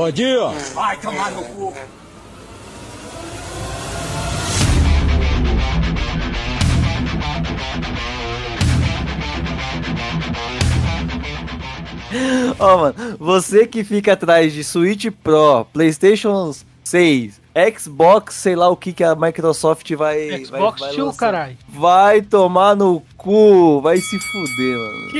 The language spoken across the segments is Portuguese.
Bom dia. Vai tomar no cu. Ó, mano, você que fica atrás de Switch Pro, PlayStation 6, Xbox, sei lá o que que a Microsoft vai. Xbox vai, vai caralho. Vai tomar no cu, vai se fuder, mano. Que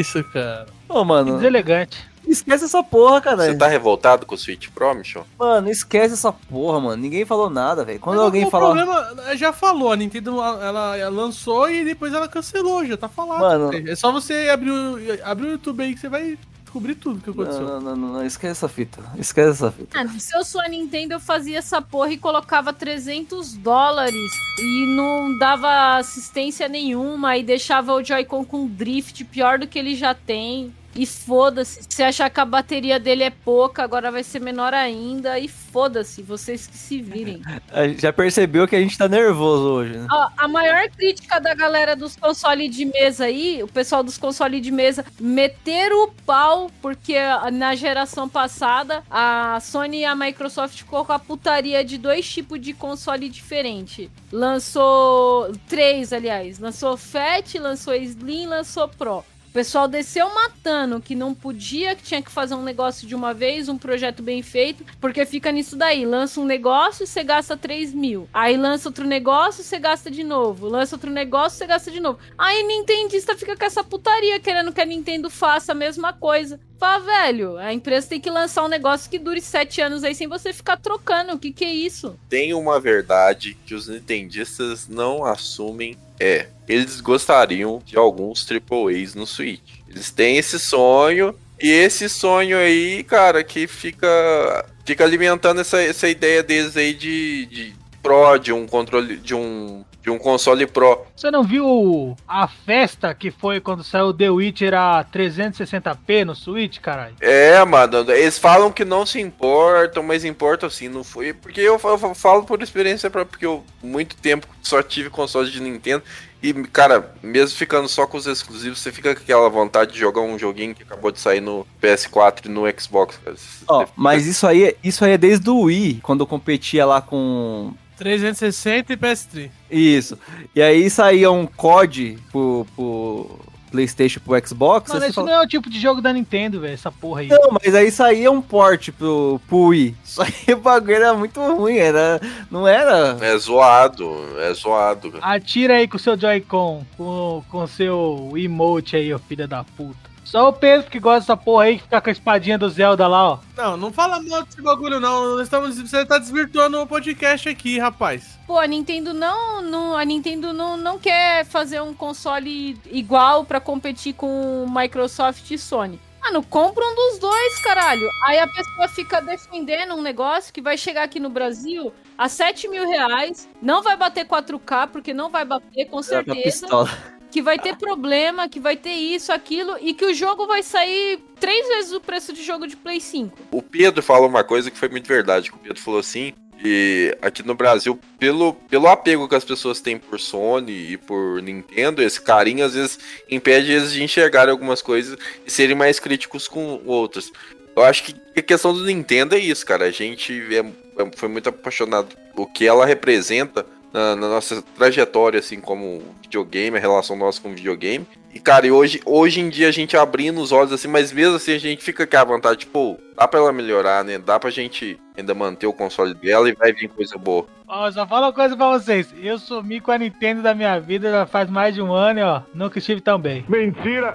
isso, cara. Ô, Que mano, deselegante. Esquece essa porra, cara. Você tá revoltado com o Switch Pro, Michel? Mano, esquece essa porra, mano. Ninguém falou nada, velho. Quando Mas alguém o fala. problema, já falou, a Nintendo ela, ela lançou e depois ela cancelou, já tá falado. Mano. É só você abrir o, abrir o YouTube aí que você vai descobrir tudo que aconteceu. Não, não, não, não, esquece essa fita. Esquece essa fita. Ah, se eu sou a Nintendo, eu fazia essa porra e colocava 300 dólares e não dava assistência nenhuma e deixava o Joy-Con com drift pior do que ele já tem. E foda-se. Se achar que a bateria dele é pouca, agora vai ser menor ainda. E foda-se, vocês que se virem. Já percebeu que a gente tá nervoso hoje, né? Ó, a maior crítica da galera dos consoles de mesa aí, o pessoal dos consoles de mesa, meteram o pau, porque na geração passada a Sony e a Microsoft ficou com a putaria de dois tipos de console diferente. Lançou três, aliás. Lançou Fat, lançou Slim, lançou Pro. O pessoal desceu matando que não podia, que tinha que fazer um negócio de uma vez, um projeto bem feito, porque fica nisso daí. Lança um negócio, você gasta 3 mil. Aí lança outro negócio, você gasta de novo. Lança outro negócio, você gasta de novo. Aí Nintendista fica com essa putaria, querendo que a Nintendo faça a mesma coisa. Fala, velho, a empresa tem que lançar um negócio que dure 7 anos aí sem você ficar trocando. O que que é isso? Tem uma verdade que os nintendistas não assumem, é, eles gostariam de alguns AAAs no Switch. Eles têm esse sonho, e esse sonho aí, cara, que fica, fica alimentando essa, essa ideia deles aí de, de Pro, de um controle, de um, de um console Pro. Você não viu a festa que foi quando saiu The Witcher a 360p no Switch, caralho? É, mano, eles falam que não se importam, mas importam sim, não foi. Porque eu, fa- eu falo por experiência própria, porque eu muito tempo só tive console de Nintendo. E, cara, mesmo ficando só com os exclusivos, você fica com aquela vontade de jogar um joguinho que acabou de sair no PS4 e no Xbox. Cara. Fica- mas isso aí, isso aí é desde o Wii, quando eu competia lá com 360 e PS3. Isso. E aí saía um COD pro, pro PlayStation pro Xbox. Mano, isso fala, não é o tipo de jogo da Nintendo, velho, essa porra aí. Não, mas aí saía um port pro, pro Wii. Só que o bagulho era muito ruim, era. Não era. É zoado, é zoado. cara. Atira aí com o seu Joy-Con, com o seu emote aí, ó, filha da puta. Só o Pedro que gosta dessa porra aí, que fica com a espadinha do Zelda lá, ó. Não, não fala mal desse bagulho, não. Nós estamos, você tá desvirtuando o podcast aqui, rapaz. Pô, a Nintendo não, não a Nintendo não, não quer fazer um console igual pra competir com Microsoft e Sony. Mano, compra um dos dois, caralho. Aí a pessoa fica defendendo um negócio que vai chegar aqui no Brasil a 7 mil reais. Não vai bater 4K, porque não vai bater, com certeza. Que vai ter problema, que vai ter isso, aquilo. E que o jogo vai sair três vezes o preço de jogo de Play 5. O Pedro falou uma coisa que foi muito verdade. que O Pedro falou assim: que aqui no Brasil, pelo, pelo apego que as pessoas têm por Sony e por Nintendo, esse carinho às vezes impede eles de enxergarem algumas coisas e serem mais críticos com outras. Eu acho que a questão do Nintendo é isso, cara. A gente é- é- foi muito apaixonado o que ela representa na, na nossa trajetória, assim, como videogame, a relação nossa com videogame. E, cara, e hoje, hoje em dia a gente abrindo os olhos assim, mas mesmo assim a gente fica com a vontade, tipo, dá pra ela melhorar, né? Dá pra gente ainda manter o console dela e vai vir coisa boa. Ó, só fala uma coisa pra vocês. Eu sumi com a Nintendo da minha vida já faz mais de um ano e, ó, nunca estive tão bem.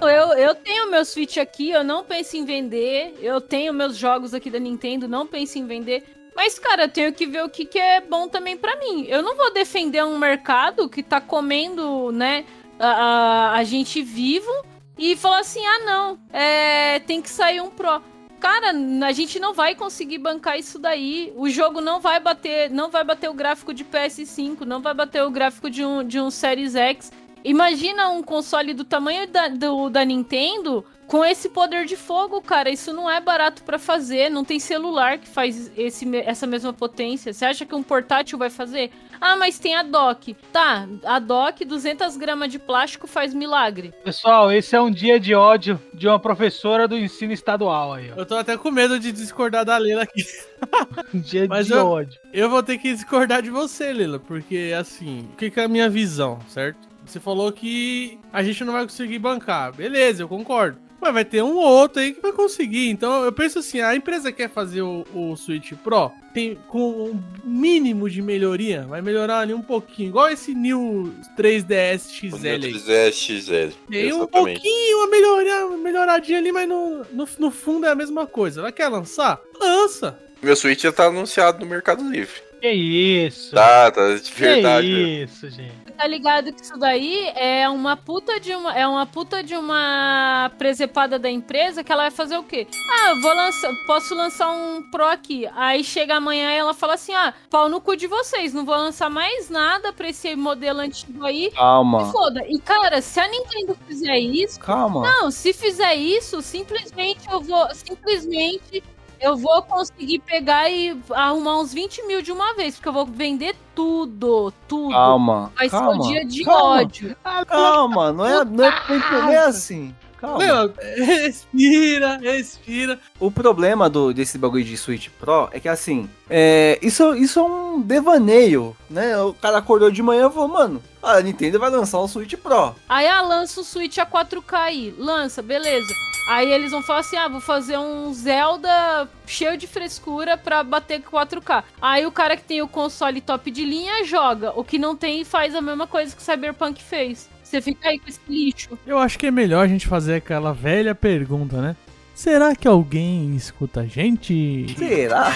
Eu, eu tenho meu Switch aqui, eu não penso em vender. Eu tenho meus jogos aqui da Nintendo, não penso em vender. Mas, cara, eu tenho que ver o que, que é bom também pra mim. Eu não vou defender um mercado que tá comendo, né, a, a, a gente vivo e falar assim: ah, não, é, tem que sair um Pro. Cara, a gente não vai conseguir bancar isso daí. O jogo não vai bater, não vai bater o gráfico de PS5, não vai bater o gráfico de um, de um Series X. Imagina um console do tamanho da, do, da Nintendo com esse poder de fogo, cara, isso não é barato pra fazer. Não tem celular que faz esse, essa mesma potência. Você acha que um portátil vai fazer? Ah, mas tem a dock. Tá, a dock, 200 gramas de plástico faz milagre. Pessoal, esse é um dia de ódio de uma professora do ensino estadual aí, ó. Eu tô até com medo de discordar da Leila aqui. Um dia Mas de eu- ódio. Eu vou ter que discordar de você, Leila, porque assim, o que, que é a minha visão, certo? Você falou que a gente não vai conseguir bancar. Beleza, eu concordo. Mas vai ter um ou outro aí que vai conseguir. Então eu penso assim, a empresa quer fazer o, o Switch Pro, tem com um mínimo de melhoria, vai melhorar ali um pouquinho. Igual esse New 3DS XL aí. é XL. Tem um pouquinho, uma, melhoria, uma melhoradinha ali, mas no, no, no fundo é a mesma coisa. Ela quer lançar? Lança. Meu Switch já tá anunciado no Mercado Livre. Que isso? Tá, tá de verdade. Que isso, gente. Tá ligado que isso daí é uma puta de uma é uma puta de uma presepada da empresa que ela vai fazer o quê? Ah, vou lançar, posso lançar um Pro aqui. Aí chega amanhã e ela fala assim: "Ah, pau no cu de vocês, não vou lançar mais nada pra esse modelo antigo aí". Calma. Se foda. E cara, se a Nintendo fizer isso, Calma. não, se fizer isso, simplesmente eu vou. Simplesmente eu vou conseguir pegar e arrumar uns 20 mil de uma vez, porque eu vou vender tudo, tudo. Calma. Vai ser calma, o dia de calma, ódio. Calma, não é, não é, não é assim. Calma. Leila, respira, respira. O problema do, desse bagulho de Switch Pro é que assim, é, isso, isso é um devaneio, né? O cara acordou de manhã e falou, mano, a Nintendo vai lançar um Switch Pro. Aí ah, lança o Switch a 4K aí. Lança, beleza. Aí eles vão falar assim: ah, vou fazer um Zelda cheio de frescura pra bater com 4K. Aí o cara que tem o console top de linha joga. O que não tem faz a mesma coisa que o Cyberpunk fez. Você fica aí com esse lixo. Eu acho que é melhor a gente fazer aquela velha pergunta, né? Será que alguém escuta a gente? Será?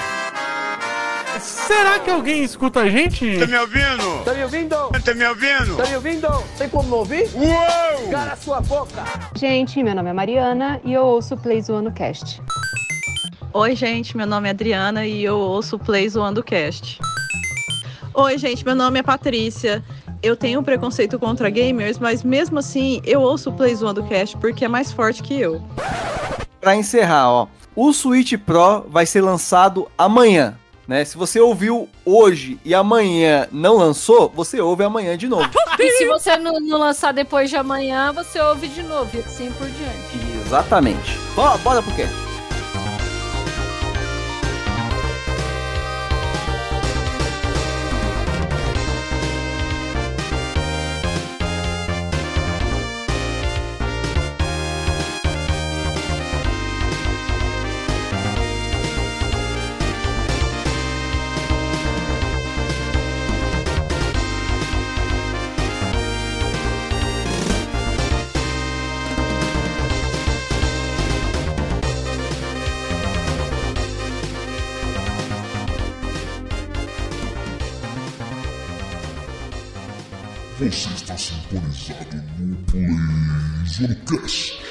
Será que alguém escuta a gente? Tá me ouvindo? Tá me ouvindo? Tá me ouvindo? Tá me ouvindo? Tem como não ouvir? Uou! Cara, sua boca! Gente, meu nome é Mariana e eu ouço o Play Zoando Cast. Oi, gente, meu nome é Adriana e eu ouço o Play Zoando Cast. Oi, gente, meu nome é Patrícia. Eu tenho preconceito contra gamers, mas mesmo assim eu ouço o Play Zoando Cast porque é mais forte que eu. Pra encerrar, ó, o Switch Pro vai ser lançado amanhã. Né? Se você ouviu hoje e amanhã não lançou, você ouve amanhã de novo. E se você não, não lançar depois de amanhã, você ouve de novo. E assim por diante. Exatamente. Bora, bora pro quê? PlayZonecast.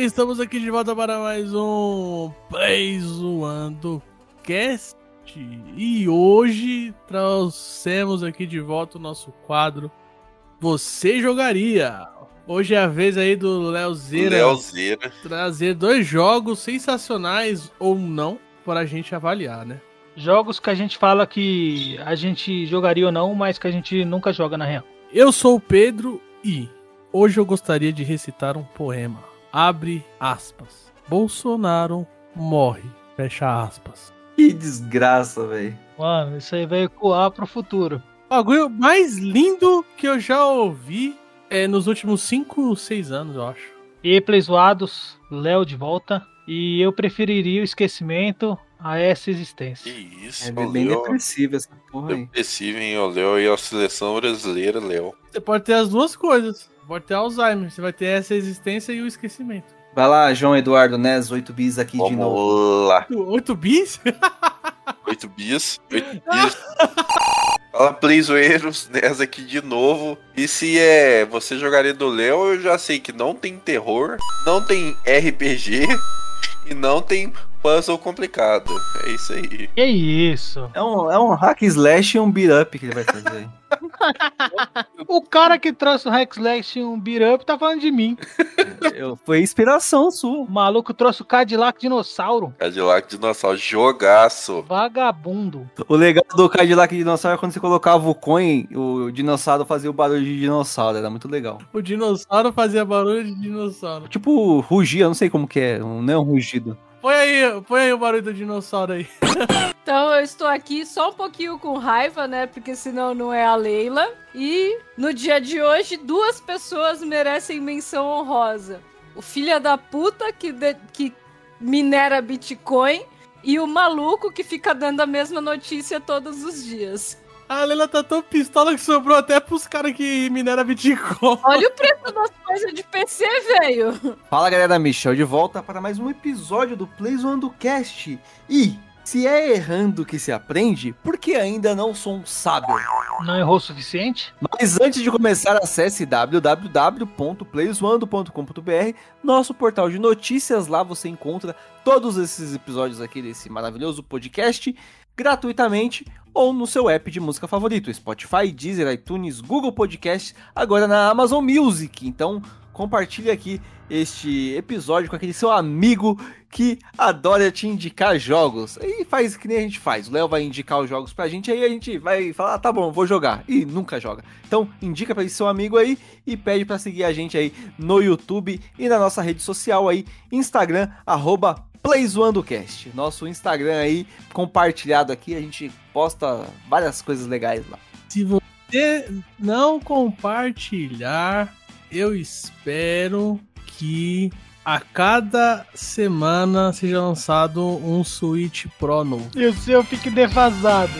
Galerinha, estamos aqui de volta para mais um Play Zoando Cast. E hoje trouxemos aqui de volta o nosso quadro Você Jogaria. Hoje é a vez aí do Leozeira Leozeira. trazer dois jogos sensacionais ou não para a gente avaliar, né? Jogos que a gente fala que a gente jogaria ou não, mas que a gente nunca joga na real. Eu sou o Pedro e hoje eu gostaria de recitar um poema. Abre aspas. Bolsonaro morre. Fecha aspas. Que desgraça, velho. Mano, isso aí vai ecoar pro futuro. O bagulho mais lindo que eu já ouvi é nos últimos 5, 6 anos, eu acho. E play zoados, Léo de volta. E eu preferiria o esquecimento a essa existência. Que isso, É bem Léo. depressivo essa porra aí. Depressivo, hein? O Léo e a seleção brasileira, Léo. Você pode ter as duas coisas. Pode ter Alzheimer, você vai ter essa existência e o esquecimento. Vai lá, João Eduardo Nes, 8 bis aqui de novo. Vamos lá. 8 bis? 8 bis. 8 bis. Fala, Playzoeiros, nessa aqui de novo. E se é você jogaria do Léo, eu já sei que não tem terror, não tem RPG e não tem puzzle complicado. É isso aí. Que isso? É um, é um hack slash e um beat up que ele vai fazer. O cara que trouxe o Rex Slash e um beat up tá falando de mim. Eu- foi inspiração sua. O maluco trouxe o Cadillac Dinossauro. Cadillac Dinossauro, jogaço. Vagabundo. O legal do Cadillac Dinossauro é quando você colocava o coin, o dinossauro fazia o barulho de dinossauro, era muito legal. O dinossauro fazia barulho de dinossauro. Tipo, rugia, não sei como que é, um- não é um rugido. Põe aí, põe aí o barulho do dinossauro aí. Então eu estou aqui só um pouquinho com raiva, né? Porque senão não é a Leila. E no dia de hoje, duas pessoas merecem menção honrosa. O filho da puta que, de- que minera Bitcoin e o maluco que fica dando a mesma notícia todos os dias. A Leila tá tão pistola que sobrou até pros caras que mineram Bitcoin. Olha o preço das coisas de PC, velho. Fala galera, Michel de volta para mais um episódio do Play Zoando Cast. E se é errando que se aprende, por que ainda não sou um sábio? Não errou o suficiente? Mas antes de começar, acesse www.playzoando.com.br, nosso portal de notícias. Lá você encontra todos esses episódios aqui desse maravilhoso podcast gratuitamente ou no seu app de música favorito, Spotify, Deezer, iTunes, Google Podcast, agora na Amazon Music. Então, compartilhe aqui este episódio com aquele seu amigo que adora te indicar jogos. E faz que nem a gente faz. O Léo vai indicar os jogos pra gente, aí a gente vai falar, ah, tá bom, vou jogar. E nunca joga. Então, indica pra esse seu amigo aí e pede pra seguir a gente aí no YouTube e na nossa rede social aí, Instagram, arroba PlayZoandoCast. Nosso Instagram aí, compartilhado aqui, a gente posta várias coisas legais lá. Se você não compartilhar, eu espero que a cada semana seja lançado um Switch Pro novo. E o seu fique defasado.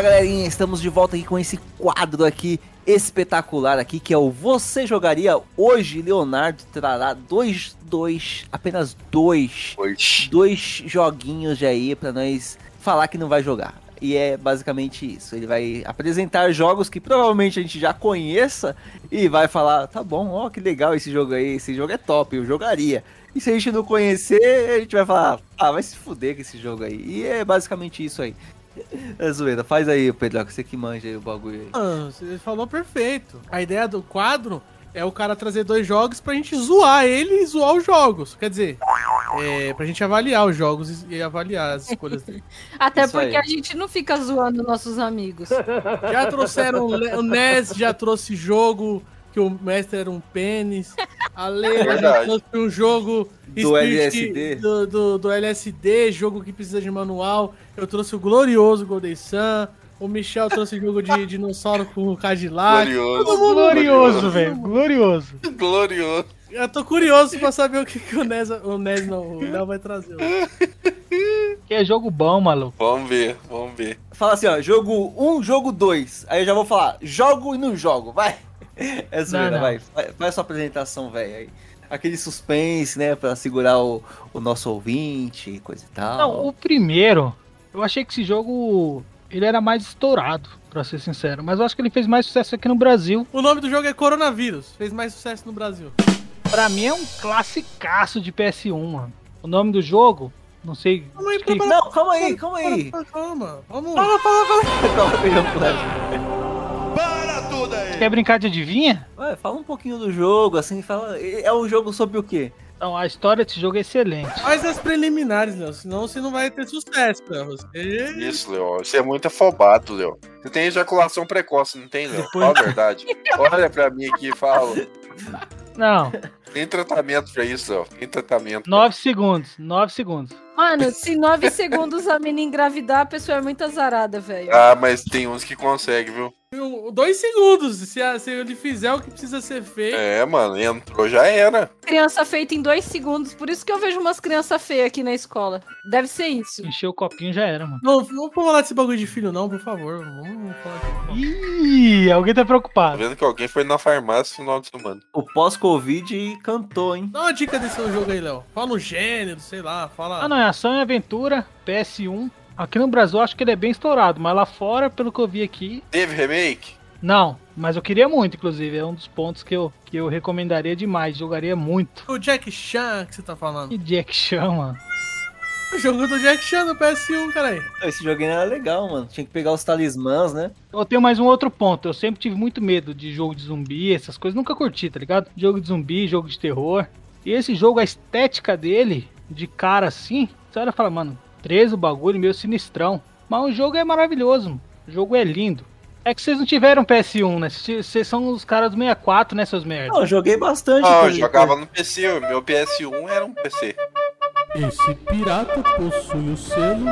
Fala galerinha, estamos de volta aqui com esse quadro aqui espetacular aqui que é o Você Jogaria Hoje Leonardo trará dois, dois, apenas dois, Oxi. dois joguinhos de aí pra nós falar que não vai jogar. E é basicamente isso. Ele vai apresentar jogos que provavelmente a gente já conheça e vai falar: tá bom, ó, que legal esse jogo aí, esse jogo é top, eu jogaria. E se a gente não conhecer, a gente vai falar: ah, vai se fuder com esse jogo aí. E é basicamente isso aí. É zoeira, faz aí, Pedro, você que manja aí o bagulho aí. Ah, você falou perfeito. A ideia do quadro é o cara trazer dois jogos pra gente zoar ele e zoar os jogos. Quer dizer, é, pra gente avaliar os jogos e avaliar as escolhas dele. Até Isso porque aí. a gente não fica zoando nossos amigos. Já trouxeram o NES, já trouxe jogo que o mestre era um pênis. A Leila já Verdade. trouxe um jogo Do Spirit LSD. Do, do, do LSD, jogo que precisa de manual. Eu trouxe o glorioso Golden Sun. O Michel trouxe jogo de dinossauro com o Cadillac. Glorioso. Glorioso, velho. Glorioso. Glorioso. Eu tô curioso pra saber o que, que o NES, o NES não, o Léo vai trazer. Que é jogo bom, maluco. Vamos ver, vamos ver. Fala assim, ó, jogo 1, jogo 2. Aí eu já vou falar, jogo e não jogo, vai. É zoeira, Não, não. vai. Faz sua apresentação, velho. aí. Aquele suspense, né, pra segurar o, o nosso ouvinte, coisa e tal. Não, o primeiro, eu achei que esse jogo ele era mais estourado, pra ser sincero. Mas eu acho que ele fez mais sucesso aqui no Brasil. O nome do jogo é Coronavírus. Fez mais sucesso no Brasil. Pra mim é um classicaço de PS1, mano. O nome do jogo, não sei. Calma aí, que- calma Não, calma aí, calma aí. Calma, calma. Vamos. Calma aí, eu falo. Para tudo aí! Quer brincar de adivinha? Ué, fala um pouquinho do jogo, assim, fala. É um jogo sobre o quê? Então, a história desse jogo é excelente. Faz as preliminares, Léo. Senão você não vai ter sucesso, Léo. Você... Isso, Léo. Você é muito afobado, Léo. Você tem ejaculação precoce, não tem, Léo? Depois- Fala a verdade. Olha pra mim aqui e fala. Não, Tem tratamento pra isso, Léo. Tem tratamento. nove segundos. Nove segundos. Mano, se nove segundos a menina engravidar, a pessoa é muito azarada, velho. Ah, mas tem uns que conseguem, viu? Um- Dois segundos. Se, a- se ele fizer o que precisa ser feito. É, mano, entrou, já era. Criança feita em dois segundos. Por isso que eu vejo umas crianças feias aqui na escola. Deve ser isso. Encheu o copinho já era, mano. Não, não vamos falar desse bagulho de filho, não, por favor. Vamos falar. Ih, alguém tá Tô preocupado. vendo que alguém foi na farmácia no final de semana. O pós-Covid cantou, hein? Dá uma dica desse jogo aí, Léo. Fala o gênero, sei lá. Fala. Ah, não, é ação e aventura, PS1. Aqui no Brasil eu acho que ele é bem estourado, mas lá fora, pelo que eu vi aqui, Teve remake? não. Mas eu queria muito, inclusive. É um dos pontos que eu, que eu recomendaria demais. Jogaria muito. O Jack Chan que você tá falando. E Jack Chan, mano. O jogo do Jack Chan no PS1, caralho. Esse joguinho era legal, mano. Tinha que pegar os talismãs, né? Eu tenho mais um outro ponto. Eu sempre tive muito medo de jogo de zumbi, essas coisas. Nunca curti, tá ligado? Jogo de zumbi, jogo de terror. E esse jogo, a estética dele, de cara assim, você olha e fala, mano, preso o bagulho, meio sinistrão. Mas o jogo é maravilhoso, mano. o jogo é lindo. É que vocês não tiveram PS1, né? Vocês são os caras do 64, né, seus merda? Não, eu joguei bastante. Não, eu coisa- jogava no PC. o Meu PS1 era um PC. Esse pirata possui o selo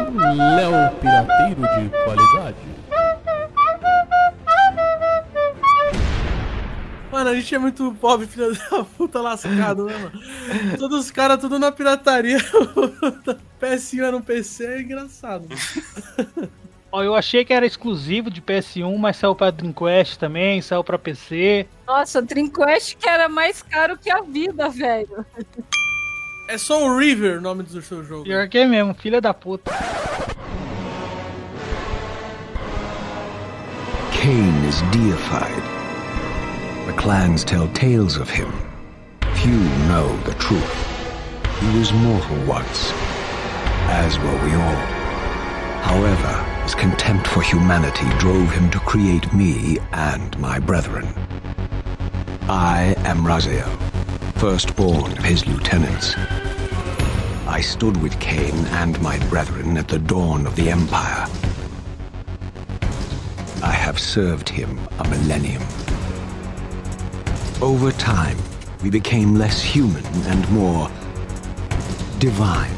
Léo Pirateiro de qualidade. Mano, a gente é muito pobre, filho da puta lascado, né, mano? Todos os caras tudo na pirataria. PS1 era um PC, é engraçado. Ó, eu achei que era exclusivo de PS1, mas saiu pra Dreamcast também, saiu pra PC. Nossa, Dreamcast que era mais caro que a vida, velho. É só o River o nome do seu jogo. Pior que é mesmo, filha da puta. Cain is deified. The clans tell tales of him. Few know the truth. He was mortal once, as were we all. However, his contempt for humanity drove him to create me and my brethren. I am Raziel, firstborn of his lieutenants. I stood with Cain and my brethren at the dawn of the Empire. I have served him a millennium. Over time, we became less human and more divine.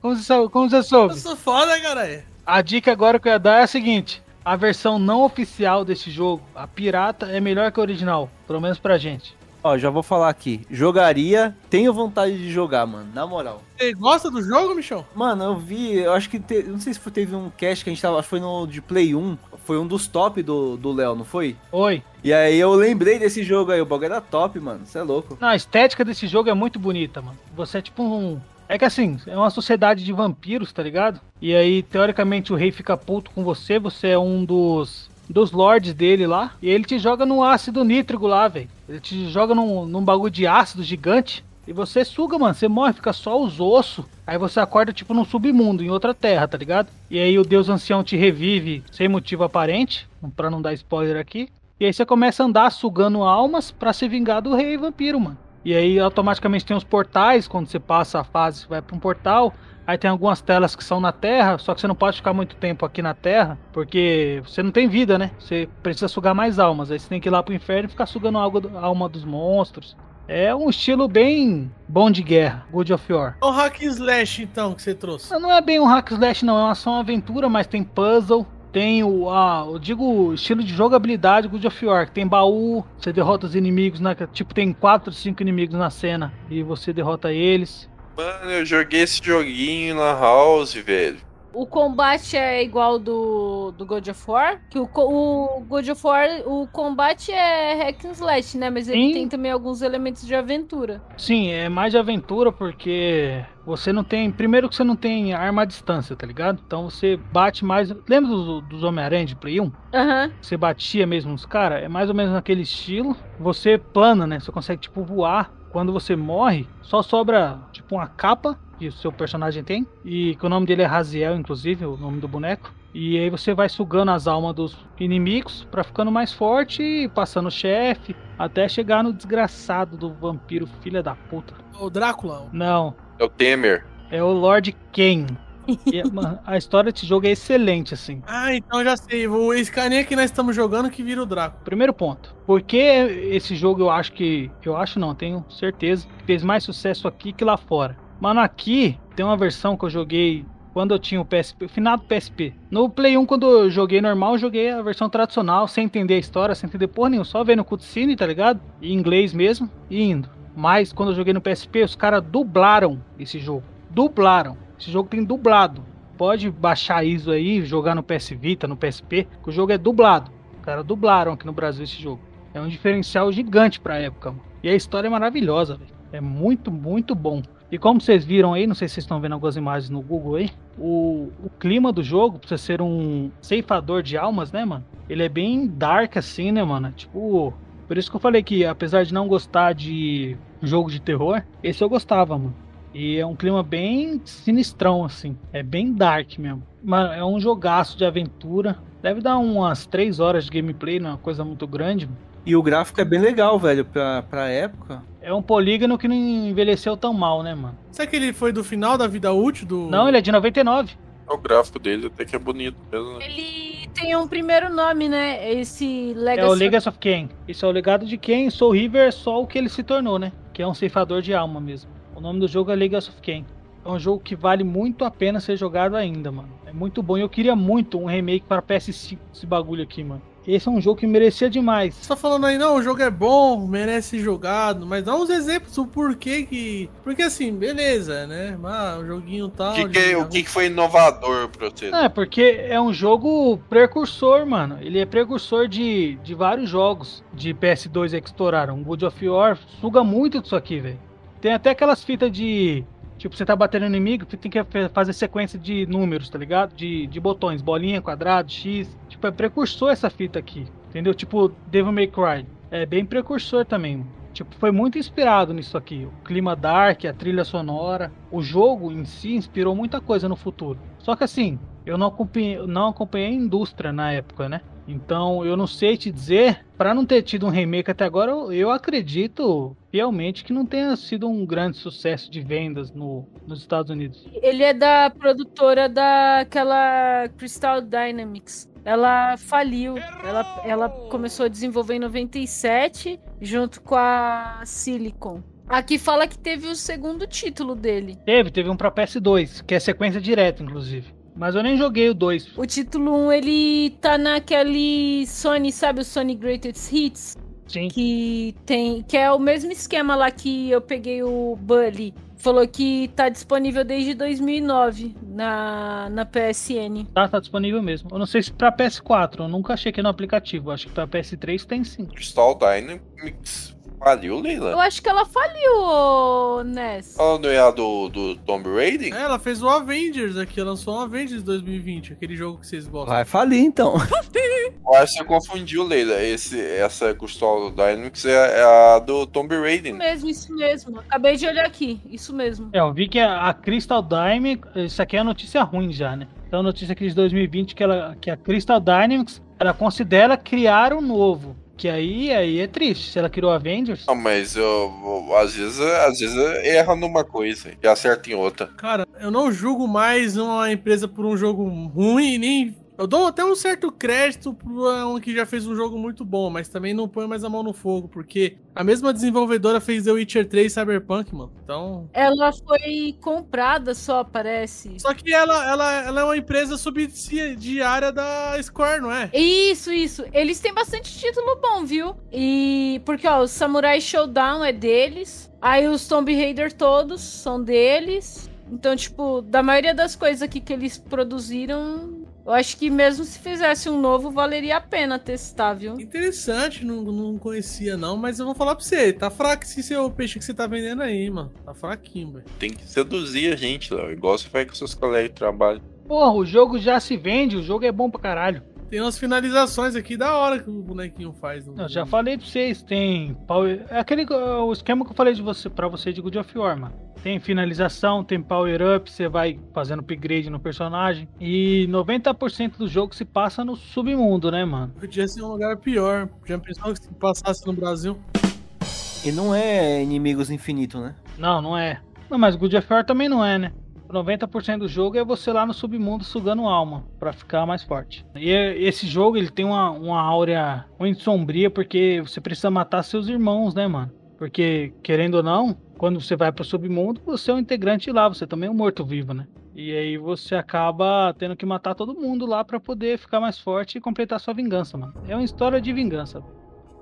Como você, como você Eu soube? sou foda, caralho. A dica agora que eu ia dar é a seguinte: a versão não oficial desse jogo, a pirata, é melhor que a original, pelo menos pra gente. Ó, já vou falar aqui. Jogaria, tenho vontade de jogar, mano. Na moral. Você gosta do jogo, Michão? Mano, eu vi, eu acho que. te- não sei se foi- teve um cast que a gente tava. Acho que foi no de Play 1. Foi um dos top do do Léo, não foi? Oi. E aí eu lembrei desse jogo aí. O bagulho era top, mano. Você é louco. Não, a estética desse jogo é muito bonita, mano. Você é tipo um, É que assim, é uma sociedade de vampiros, tá ligado? E aí, teoricamente, o rei fica puto com você, você é um dos dos lords dele lá, e ele te joga no ácido nítrico lá, velho. Ele te joga num, num bagulho de ácido gigante. E você suga, mano. Você morre, fica só os ossos. Aí você acorda, tipo, num submundo, em outra terra, tá ligado? E aí o deus ancião te revive sem motivo aparente. Pra não dar spoiler aqui. E aí você começa a andar sugando almas pra se vingar do rei vampiro, mano. E aí automaticamente tem os portais. Quando você passa a fase, vai pra um portal. Aí tem algumas telas que são na Terra, só que você não pode ficar muito tempo aqui na Terra, porque você não tem vida, né? Você precisa sugar mais almas. Aí você tem que ir lá pro inferno e ficar sugando a alma dos monstros. É um estilo bem bom de guerra, Good of War. É o hack and slash, então, que você trouxe. Não é bem um hack and slash, não. É uma ação aventura, mas tem puzzle. Tem o, ah, eu digo, estilo de jogabilidade Good of War, que tem baú, você derrota os inimigos, né? Tipo, tem 4, 5 inimigos na cena e você derrota eles. Mano, eu joguei esse joguinho na House, velho. O combate é igual do, do God of War? Que o, o God of War, o combate é hack and slash, né? Mas ele Sim. tem também alguns elementos de aventura. Sim, é mais de aventura porque você não tem. Primeiro que você não tem arma à distância, tá ligado? Então você bate mais. Lembra dos, dos Homem-Aranha de Play 1? Aham. Você batia mesmo nos caras? É mais ou menos naquele estilo. Você plana, né? Você consegue, tipo, voar. Quando você morre, só sobra, tipo, uma capa que o seu personagem tem. E que o nome dele é Raziel, inclusive, o nome do boneco. E aí você vai sugando as almas dos inimigos pra ficando mais forte e passando o chefe. Até chegar no desgraçado do vampiro, filha da puta. O Drácula. Não, É o Temer. é o Lord Ken. E, mano, a história desse jogo é excelente, assim. Ah, então já sei. O esse carinha que nós estamos jogando que vira o Drácula. Primeiro ponto. Por que esse jogo eu acho que. Eu acho não, tenho certeza. que Fez mais sucesso aqui que lá fora. Mano, aqui tem uma versão que eu joguei quando eu tinha o PSP, o finado PSP. No Play 1, quando eu joguei normal, eu joguei a versão tradicional, sem entender a história, sem entender porra nenhuma, só vendo cutscene, tá ligado? Em inglês mesmo, e indo. Mas quando eu joguei no PSP, os caras dublaram esse jogo. Dublaram. Esse jogo tem dublado. Pode baixar ISO aí, jogar no PS Vita, no PSP, que o jogo é dublado. Os caras dublaram aqui no Brasil esse jogo. É um diferencial gigante pra época, mano. E a história é maravilhosa, velho. É muito, muito bom. E como vocês viram aí, não sei se vocês estão vendo algumas imagens no Google aí, o, o clima do jogo, pra você ser um ceifador de almas, né, mano? Ele é bem dark assim, né, mano? Tipo, por isso que eu falei que apesar de não gostar de jogo de terror, esse eu gostava, mano. E é um clima bem sinistrão, assim. É bem dark mesmo. Mano, é um jogaço de aventura. Deve dar umas 3 horas de gameplay, não é uma coisa muito grande. mano. E o gráfico é bem legal, velho, pra, pra época. É um polígono que não envelheceu tão mal, né, mano? Será que ele foi do final da vida útil do. Não, ele é de 99. O gráfico dele até que é bonito mesmo. né? Ele tem um primeiro nome, né? Esse É Legacy. o Legacy of Kain. Esse é o legado de Kain. Soul River é só o que ele se tornou, né? Que é um ceifador de alma mesmo. O nome do jogo é Legacy of Kain. É um jogo que vale muito a pena ser jogado ainda, mano. É muito bom. E eu queria muito um remake para PS5 esse bagulho aqui, mano. Esse é um jogo que merecia demais. Você tá falando aí, não, o jogo é bom, merece ser jogado, mas dá uns exemplos do porquê que. Porque assim, beleza, né? Ah, o joguinho tal. O que, que, o que, que foi inovador pra você? É, porque é um jogo precursor, mano. Ele é precursor de, de vários jogos de PS2 aí que estouraram. O God of War suga muito disso aqui, velho. Tem até aquelas fitas de. Tipo, você tá batendo inimigo, você tem que fa- fazer sequência de números, tá ligado? De, de botões, bolinha, quadrado, X. Tipo, é precursor essa fita aqui. Entendeu? Tipo, Devil May Cry. É bem precursor também. Tipo, foi muito inspirado nisso aqui. O clima dark, a trilha sonora. O jogo em si inspirou muita coisa no futuro. Só que assim, eu não acompanhei, não acompanhei a indústria na época, né? Então eu não sei te dizer, Pra não ter tido um remake até agora, eu, eu acredito fielmente que não tenha sido um grande sucesso de vendas no, nos Estados Unidos. Ele é da produtora daquela Crystal Dynamics. Ela faliu. Ela, ela começou a desenvolver em 97 junto com a Silicon. Aqui fala que teve o segundo título dele. Teve, teve um pra PS2, que é sequência direta, inclusive. Mas eu nem joguei o 2. O título 1, ele tá naquele Sony, sabe o Sony Greatest Hits? Sim. Que tem. Que é o mesmo esquema lá que eu peguei o Bully. Falou que tá disponível desde 2009 na, na PSN. Tá, tá disponível mesmo. Eu não sei se pra PS4, eu nunca chequei no aplicativo. Acho que pra PS3 tem sim. Crystal Dynamics Faliu, Leila? Eu acho que ela faliu, Ness. Ela não é a do, do Tomb Raider? É, ela fez o Avengers aqui, ela lançou o Avengers 2020, aquele jogo que vocês gostam. Vai falir então. Eu acho que você confundiu, Leila. Esse, essa Crystal Dynamics é, é a do Tomb Raider. Isso mesmo, isso mesmo. Acabei de olhar aqui, isso mesmo. É, eu vi que a, a Crystal Dynamics, isso aqui é notícia ruim já, né? Então, notícia aqui de 2020 que, ela, que a Crystal Dynamics, ela considera criar um novo. Que aí, aí é triste. Se ela criou Avengers. Não, mas eu, eu- às vezes, às vezes erra numa coisa e acerta em outra. Cara, eu não julgo mais uma empresa por um jogo ruim, nem. Eu dou até um certo crédito pra um que já fez um jogo muito bom, mas também não põe mais a mão no fogo, porque a mesma desenvolvedora fez The Witcher 3 Cyberpunk, mano. Então. Ela foi comprada só, parece. Só que ela, ela, ela é uma empresa subsidiária da Square, não é? Isso, isso. Eles têm bastante título bom, viu? E porque ó, o Samurai Showdown é deles. Aí os Tomb Raider todos são deles. Então, tipo, da maioria das coisas aqui que eles produziram, eu acho que mesmo se fizesse um novo, valeria a pena testar, viu? Interessante, não, não conhecia não, mas eu vou falar pra você, tá fraco esse seu peixe que você tá vendendo aí, mano. Tá fraquinho, velho. Tem que seduzir a gente, Léo. Igual você faz com seus colegas de trabalho. Porra, o jogo já se vende, o jogo é bom pra caralho. Tem umas finalizações aqui da hora que o bonequinho faz. no- Eu já falei pra vocês, tem power... É aquele uh, o esquema que eu falei de você, pra você de God of War, mano. Tem finalização, tem power up, você vai fazendo upgrade no personagem. E 90% do jogo se passa no submundo, né, mano? Podia ser um lugar pior. Já pensou que se passasse no Brasil? E não é inimigos infinito, né? Não, não é. Não, mas God of War também não é, né? 90% do jogo é você lá no submundo sugando alma pra ficar mais forte. E esse jogo ele tem uma, uma áurea muito sombria porque você precisa matar seus irmãos, né, mano? Porque, querendo ou não, quando você vai pro submundo, você é um integrante lá, você também é um morto-vivo, né? E aí você acaba tendo que matar todo mundo lá pra poder ficar mais forte e completar sua vingança, mano. É uma história de vingança.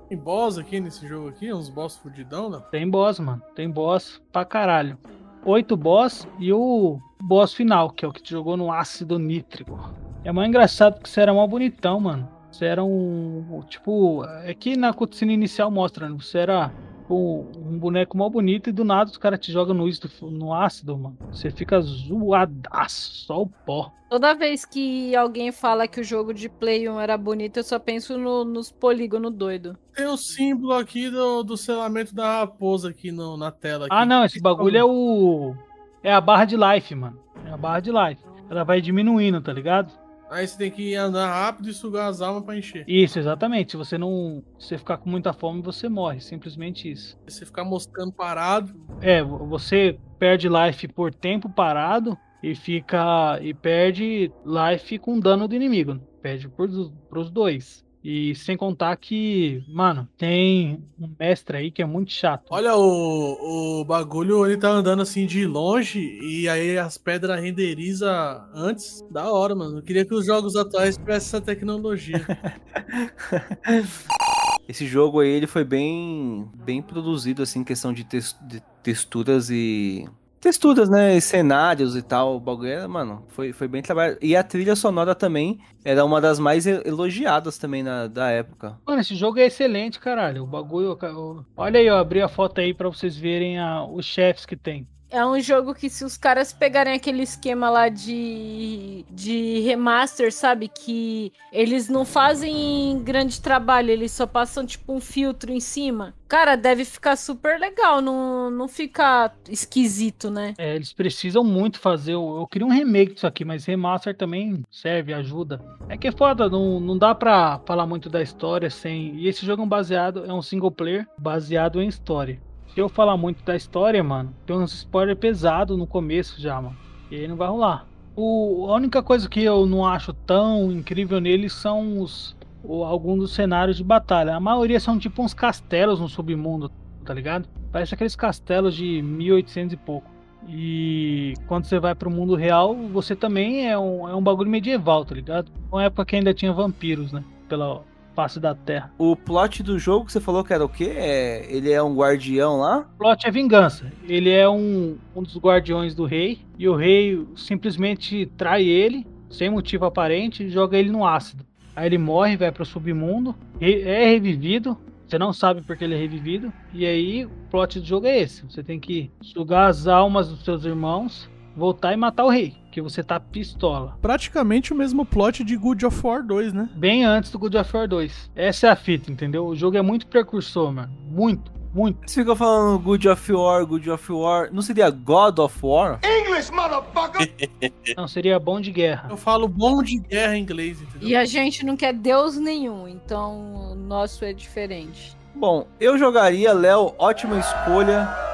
Tem boss aqui nesse jogo aqui, uns boss fudidão, né? Tem boss, mano. Tem boss pra caralho. Oito boss e o boss final, que é o que te jogou no ácido nítrico. É mais engraçado porque você era mó bonitão, mano. Você era um. Tipo. É que na cutscene inicial mostra, né? Você era um, um boneco mó bonito e do nada os caras te jogam no, ácido- no ácido, mano. Você fica zoadaço, só o pó. Toda vez que alguém fala que o jogo de Play 1 era bonito, eu só penso no- nos polígonos doido. Tem o símbolo aqui do, do selamento da raposa aqui no- na tela. Aqui. Ah, não, esse bagulho é o. É a barra de life, mano. É a barra de life. Ela vai diminuindo, tá ligado? Aí você tem que andar rápido e sugar as almas pra encher. Isso, exatamente. Se você não. Se você ficar com muita fome, você morre. Simplesmente isso. Se você ficar moscando parado, É, vo- você perde life por tempo parado e fica. E perde life com dano do inimigo. Perde pros, pros dois. E sem contar que, mano, tem um mestre aí que é muito chato. olha o, o bagulho, ele tá andando assim de longe e aí as pedras renderiza antes. Da hora, mano. Eu queria que os jogos atuais tivessem essa tecnologia. Esse jogo aí, ele foi bem, bem produzido, assim, em questão de, tes- de texturas e... Texturas, né? Cenários e tal. Bagulho, mano, foi, foi bem trabalhado. E a trilha sonora também era uma das mais elogiadas também na, da época. Mano, esse jogo é excelente, caralho. O bagulho. Olha aí, eu abri a foto aí pra vocês verem a- os chefes que tem. É um jogo que se os caras pegarem aquele esquema lá de, de remaster, sabe? Que eles não fazem grande trabalho, eles só passam tipo um filtro em cima. Cara, deve ficar super legal, não, não fica esquisito, né? É, eles precisam muito fazer. Eu, eu queria um remake disso aqui, mas remaster também serve, ajuda. É que é foda, não, não dá pra falar muito da história sem. E esse jogo é um baseado, é um single player baseado em história. Se eu falar muito da história, mano, tem uns spoiler pesado no começo já, mano. E aí não vai rolar. O, a única coisa que eu não acho tão incrível nele são os, o, alguns dos cenários de batalha. A maioria são tipo uns castelos no submundo, tá ligado? Parece aqueles castelos de 1800 e pouco. E quando você vai pro mundo real, você também é um, é um bagulho medieval, tá ligado? Uma época que ainda tinha vampiros, né? Pela face da terra. O plot do jogo que você falou que era o quê? É, ele é um guardião lá? O plot é vingança. Ele é um, um dos guardiões do rei. E o rei simplesmente trai ele, sem motivo aparente, e joga ele no ácido. Aí ele morre, vai pro submundo, re- é revivido, Você não sabe porque ele é revivido. E aí, o plot do jogo é esse. Você tem que sugar as almas dos seus irmãos, voltar e matar o rei. Que você tá pistola. Praticamente o mesmo plot de Good of War 2, né? Bem antes do God of War 2. Essa é a fita, entendeu? O jogo é muito precursor, mano. Muito, muito. Você fica falando Good of War, Good of War. Não seria God of War? English, motherfucker! Não, seria bom de guerra. Eu falo bom de guerra em inglês, entendeu? E a gente não quer Deus nenhum, então o nosso é diferente. Bom, eu jogaria, Léo, ótima escolha.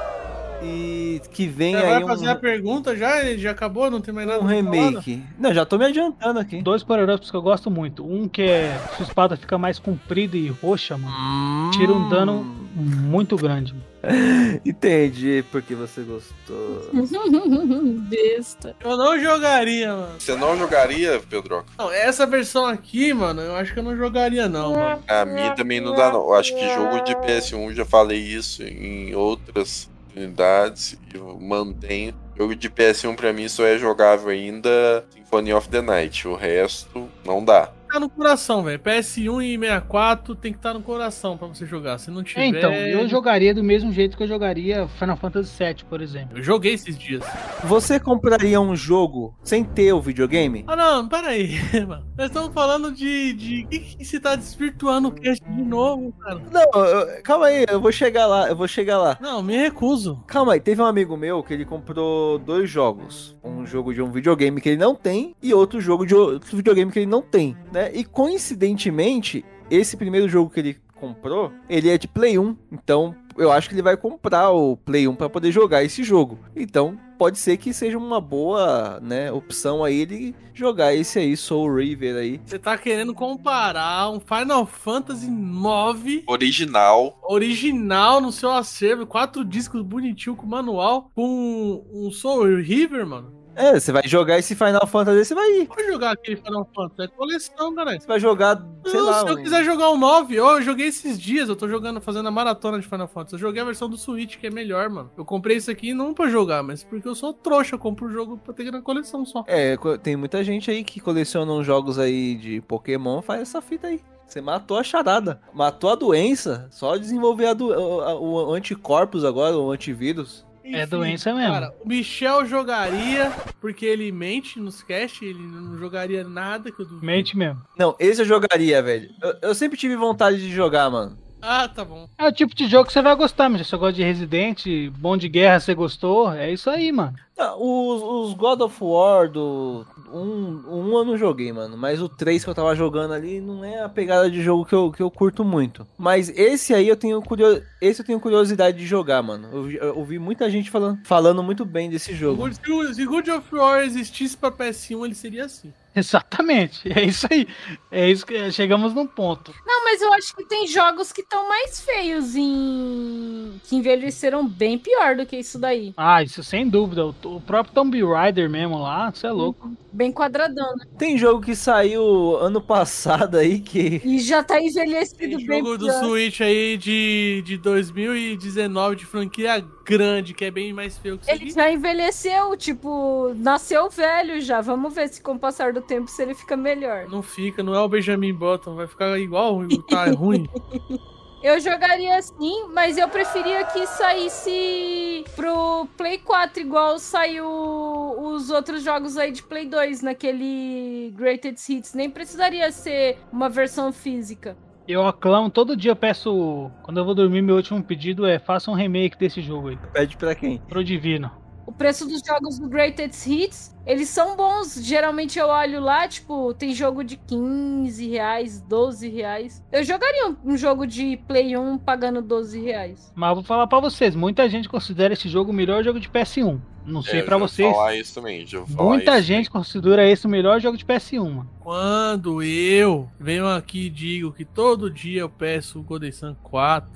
E que vem Você aí vai fazer um, a pergunta já? Ele já acabou? Não tem mais nada um remake. Não, já tô me adiantando aqui. Dois power-ups que eu gosto muito. Um que é sua espada fica mais comprida e roxa, mano. Tira um dano muito grande. Entendi porque você gostou. Besta. Eu não jogaria, mano. Você não jogaria, Pedro? Não, essa versão aqui, mano, eu acho que eu não jogaria, não, mano. A mim também não dá, não. Eu acho que jogo de PS1, já falei isso em outras oportunidades e mantenho. Jogo de PS1 pra mim só é jogável ainda Symphony of the Night. O resto não dá. Tá no coração, velho. PS1 e 64 tem que estar no coração pra você jogar. Se não tiver. É, então, eu jogaria do mesmo jeito que eu jogaria Final Fantasy VII, por exemplo. Eu joguei esses dias. Você compraria um jogo sem ter o videogame? Ah, não, peraí, mano. Nós estamos falando de. de... que, que você tá desvirtuando o cast de novo, cara? Não, eu- calma aí, eu vou chegar lá, eu vou chegar lá. Não, me recuso. Calma aí, teve um amigo meu que ele comprou dois jogos. Um jogo de um videogame que ele não tem e outro jogo de outro videogame que ele não tem, né? E coincidentemente, esse primeiro jogo que ele comprou, ele é de Play 1. Então, eu acho que ele vai comprar o Play 1 para poder jogar esse jogo. Então, pode ser que seja uma boa, né, opção aí ele jogar esse aí Soul River aí. Você tá querendo comparar um Final Fantasy IX Original. original no seu acervo, quatro discos bonitinho com manual, com um Soul River, mano. É, você vai jogar esse Final Fantasy, você vai ir. Pode jogar aquele Final Fantasy, é coleção, galera. Você vai jogar, sei Não, lá, se eu um- quiser jogar o 9, ó, eu joguei esses dias, eu tô jogando, fazendo a maratona de Final Fantasy. Eu joguei a versão do Switch, que é melhor, mano. Eu comprei isso aqui não pra jogar, mas porque eu sou trouxa, eu compro o jogo pra ter na coleção só. É, tem muita gente aí que coleciona uns jogos aí de Pokémon, faz essa fita aí. Você matou a charada, matou a doença, só desenvolver a do- a- o, anticorpos agora, o antivírus. É doença mesmo. Cara, o Michel jogaria, porque ele mente nos cast, ele não jogaria nada que eu duvido. Mente mesmo. Não, esse eu jogaria, velho. Eu, eu sempre tive vontade de jogar, mano. Ah, tá bom. É o tipo de jogo que você vai gostar, mas se você gosta de Resident, bom de guerra você gostou, é isso aí, mano. Os, os God of War do. Um, um eu não joguei, mano. Mas o 3 que eu tava jogando ali não é a pegada de jogo que eu, que eu curto muito. Mas esse aí eu tenho, curio... esse eu tenho curiosidade de jogar, mano. Eu, eu ouvi muita gente falando, falando muito bem desse jogo. Se God of War existisse pra PS1, ele seria assim. Exatamente, é isso aí. É isso que chegamos num ponto. Não, mas eu acho que tem jogos que estão mais feios em. que envelheceram bem pior do que isso daí. Ah, isso sem dúvida. O, próprio Tomb Raider mesmo lá, você é louco. Bem quadradão, né? Tem jogo que saiu ano passado aí que. E já tá envelhecido Tem bem jogo do pior. Switch aí de, de 2019 de franquia grande, que é bem mais feio que isso Ele já envelheceu, tipo, nasceu velho já. Vamos ver se com o passar do tempo se ele fica melhor. Não fica, não é o Benjamin Button, vai ficar igual, tá ruim. Eu jogaria assim, mas eu preferia que saísse pro Play 4, igual saiu os outros jogos aí de Play 2, naquele Greatest Hits. Nem precisaria ser uma versão física. Eu aclamo, todo dia eu peço. Quando eu vou dormir, meu último pedido é faça um remake desse jogo aí. Pede pra quem? Pro Divino. O preço dos jogos do Greatest Hits, eles são bons. Geralmente eu olho lá, tipo, tem jogo de 15 reais, 12 reais. Eu jogaria um, um jogo de Play 1 pagando 12 reais. Mas eu vou falar pra vocês, muita gente considera esse jogo o melhor jogo de PS1. Não sei É, vou vocês. falar isso também, já vou falar Muita isso gente considera esse o melhor jogo de PS1, mano. Quando eu venho aqui e digo que todo dia eu peço o Golden Sun 4,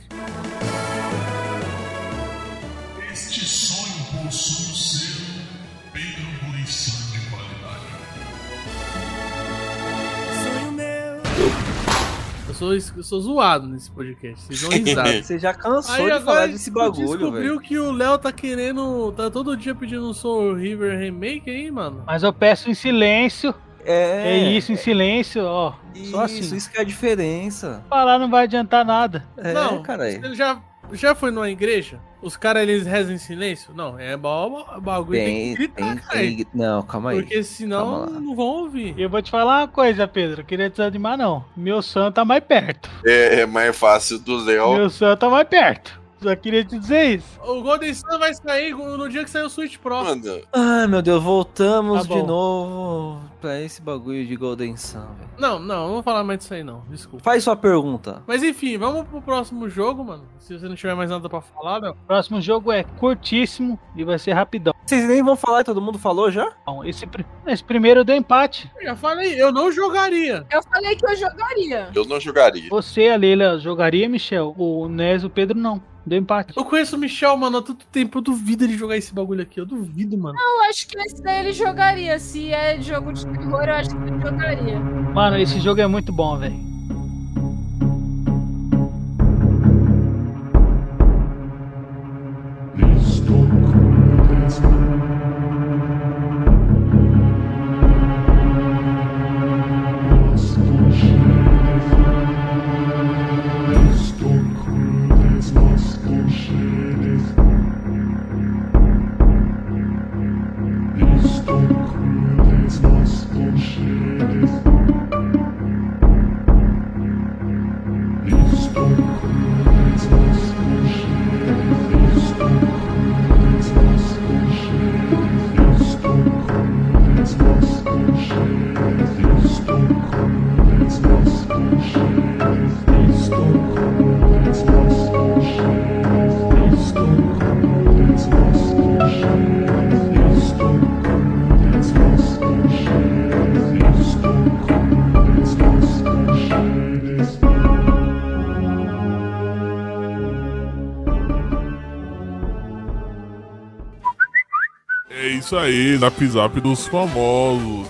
sou, eu sou zoado nesse podcast, vocês dão risada. Você já cansou Aí de agora falar desse bagulho, descobriu velho. que o Léo tá querendo, tá todo dia pedindo um Soul River Remake aí, mano. Mas eu peço em silêncio. É, É isso em silêncio, ó. Só assim. Isso, isso que é a diferença. Falar não vai adiantar nada. É, não, caralho. você já, já foi numa igreja? Os caras eles rezam em silêncio? Não, é bagulho tem, Tem, que gritar, tem, Não, calma aí. Porque senão não vão ouvir. E eu vou te falar uma coisa, Pedro. Queria desanimar, não. Meu santo tá mais perto. É, é mais fácil do Léo. Meu santo tá mais perto. Só queria te dizer isso. O Golden Sun vai sair no dia que sair o Switch Pro. Mano, Ai, meu Deus, voltamos Tá de novo pra esse bagulho de Golden Sun, velho. Não, não, não vou falar mais disso aí não, desculpa. Faz sua pergunta. Mas enfim, vamos pro próximo jogo, mano. Se você não tiver mais nada pra falar, meu. Próximo jogo é curtíssimo e vai ser rapidão. Vocês nem vão falar, todo mundo falou já? Bom, esse, esse primeiro deu empate. Eu já falei, eu não jogaria. Eu falei que eu jogaria. eu não jogaria. Você, a Leila, jogaria, Michel? O Nes, o Pedro, não. Deu empate. Eu conheço o Michel, mano, há tanto tempo. Eu duvido ele jogar esse bagulho aqui. Eu duvido, mano. Eu acho que esse daí ele jogaria. Se é jogo de terror, eu acho que ele jogaria. Mano, esse jogo é muito bom, velho. Isso aí, Zap Zap dos famosos.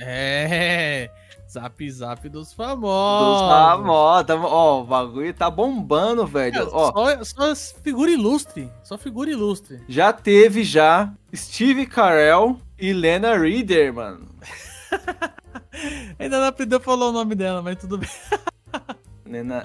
É. Zap Zap dos Dos famosos. famosos. Tamo- Ó, o bagulho tá bombando, velho. É, Ó, só, só figura ilustre. Só figura ilustre. já teve já Steve Carell e Lena Reader, mano. Ainda não aprendeu a falar o nome dela, mas tudo bem. Lena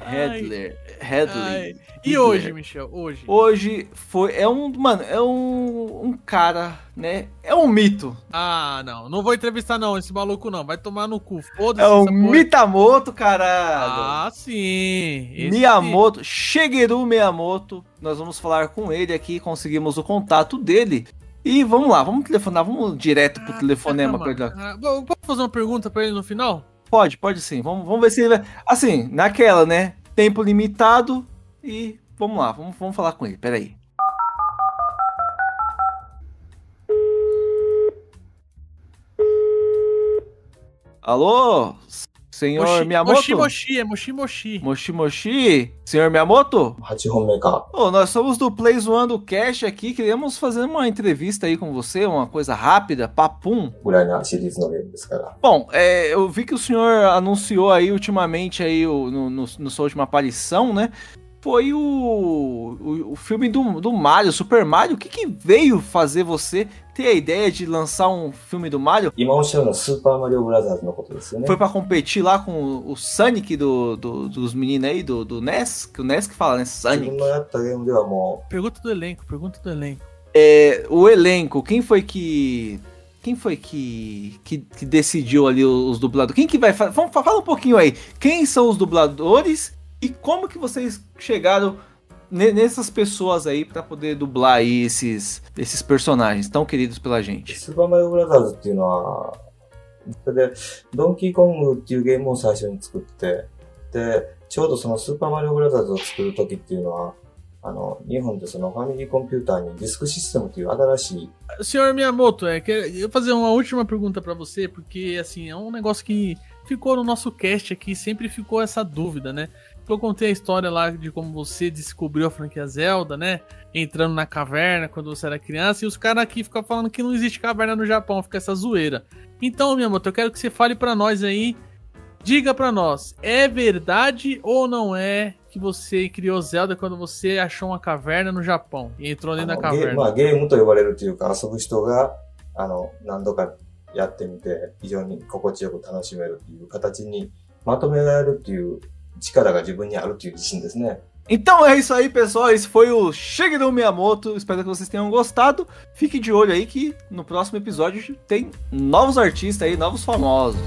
Headler. Headley. Ai. E hoje, Michel? Hoje. Hoje foi. É um. Mano, é um. Um cara, né? É um mito. Ah, não. Não vou entrevistar, não, esse maluco não. Vai tomar no cu. Foda-se. É porra. Mitamoto, caralho. Ah, sim. Esse Miyamoto, Shigeru Miyamoto. Nós vamos falar com ele aqui, conseguimos o contato dele. E vamos lá, vamos telefonar, vamos direto pro telefonema com ele. Ah, bom, Posso fazer uma pergunta pra ele no final? Pode, pode sim. Vamos, vamos ver se ele vai. Assim, naquela, né? Tempo limitado e vamos lá, vamos, vamos falar com ele. Peraí. Alô? Senhor Moshi, Miyamoto? Moshi Moshi, é Moshi Moshi. Moshi Moshi? Senhor Miyamoto? Hachihomeka. Ô, oh, nós somos do Play Zoando Cash aqui, queremos fazer uma entrevista aí com você, uma coisa rápida, papum. Bom, é, eu vi que o senhor anunciou aí ultimamente aí no, no, no sua última aparição, né? foi o, o, o, filme do, do Mario, Super Mario. O que, que veio fazer você ter a ideia de lançar um filme do Mario. É Super Mario Brothers. Foi para né? competir lá com o Sonic do, do dos meninos aí, do, do NES, que o NES que fala, né? Sonic. Tipo, é pergunta do elenco, pergunta do elenco. É, o elenco, quem foi que. Quem foi que, que, que decidiu ali os, dublados? dubladores? Quem que vai. Vamos, fala um pouquinho aí. Quem são os dubladores e como que vocês chegaram nessas pessoas aí pra poder dublar aí esses, esses personagens tão queridos pela う、 gente? スーパーマリオブラザーズっていうのは、それで、ドンキーコングっていうゲームを最初に作って、で、ちょうどそのスーパーマリオブラザーズを作るときっていうのは、あの、日本でそのファミリーコンピューターにディスクシステムという新しい Senhor Miyamoto, é, que- eu vou fazer uma última pergunta pra você, porque assim, é um negócio que ficou no nosso cast aqui, sempre ficou essa dúvida, né? Eu contei a história lá de como você descobriu a franquia Zelda, né? Entrando na caverna quando você era criança, e os caras aqui ficam falando que não existe caverna no Japão, fica essa zoeira. Então, Miyamoto, eu quero que você fale pra nós aí Diga pra nós, é verdade ou não é que você criou Zelda quando você achou uma caverna no Japão e entrou あ dentro の da ゲー caverna? まあ、ゲームと呼ばれるというか、遊ぶ人が、あの、何度かやってみて、非常に心地よく楽しめるっていう形にまとめられるっていう 力が自分にあるっていう自信ですね。 Então é isso aí, pessoal. Esse foi o Shigeru Miyamoto. Espero que vocês tenham gostado. Fique de olho aí que no próximo episódio tem novos artistas aí, novos famosos.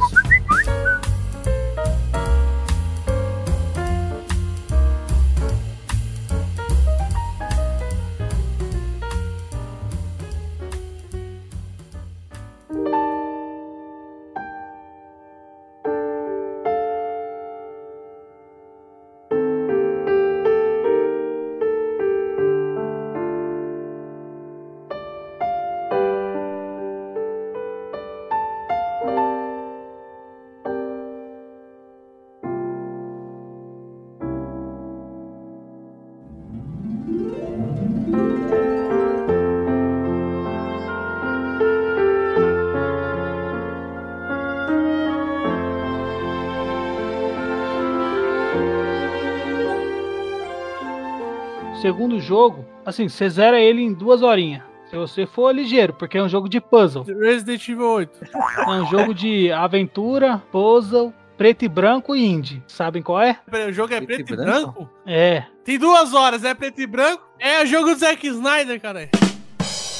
Segundo jogo, assim, você zera ele em duas horinhas. Se você for ligeiro, porque é um jogo de puzzle. Resident Evil 8. É um jogo de aventura, puzzle, preto e branco e indie. Sabem qual é? O jogo é preto, e branco? É. Tem duas horas, é preto e branco? É o jogo do Zack Snyder, cara.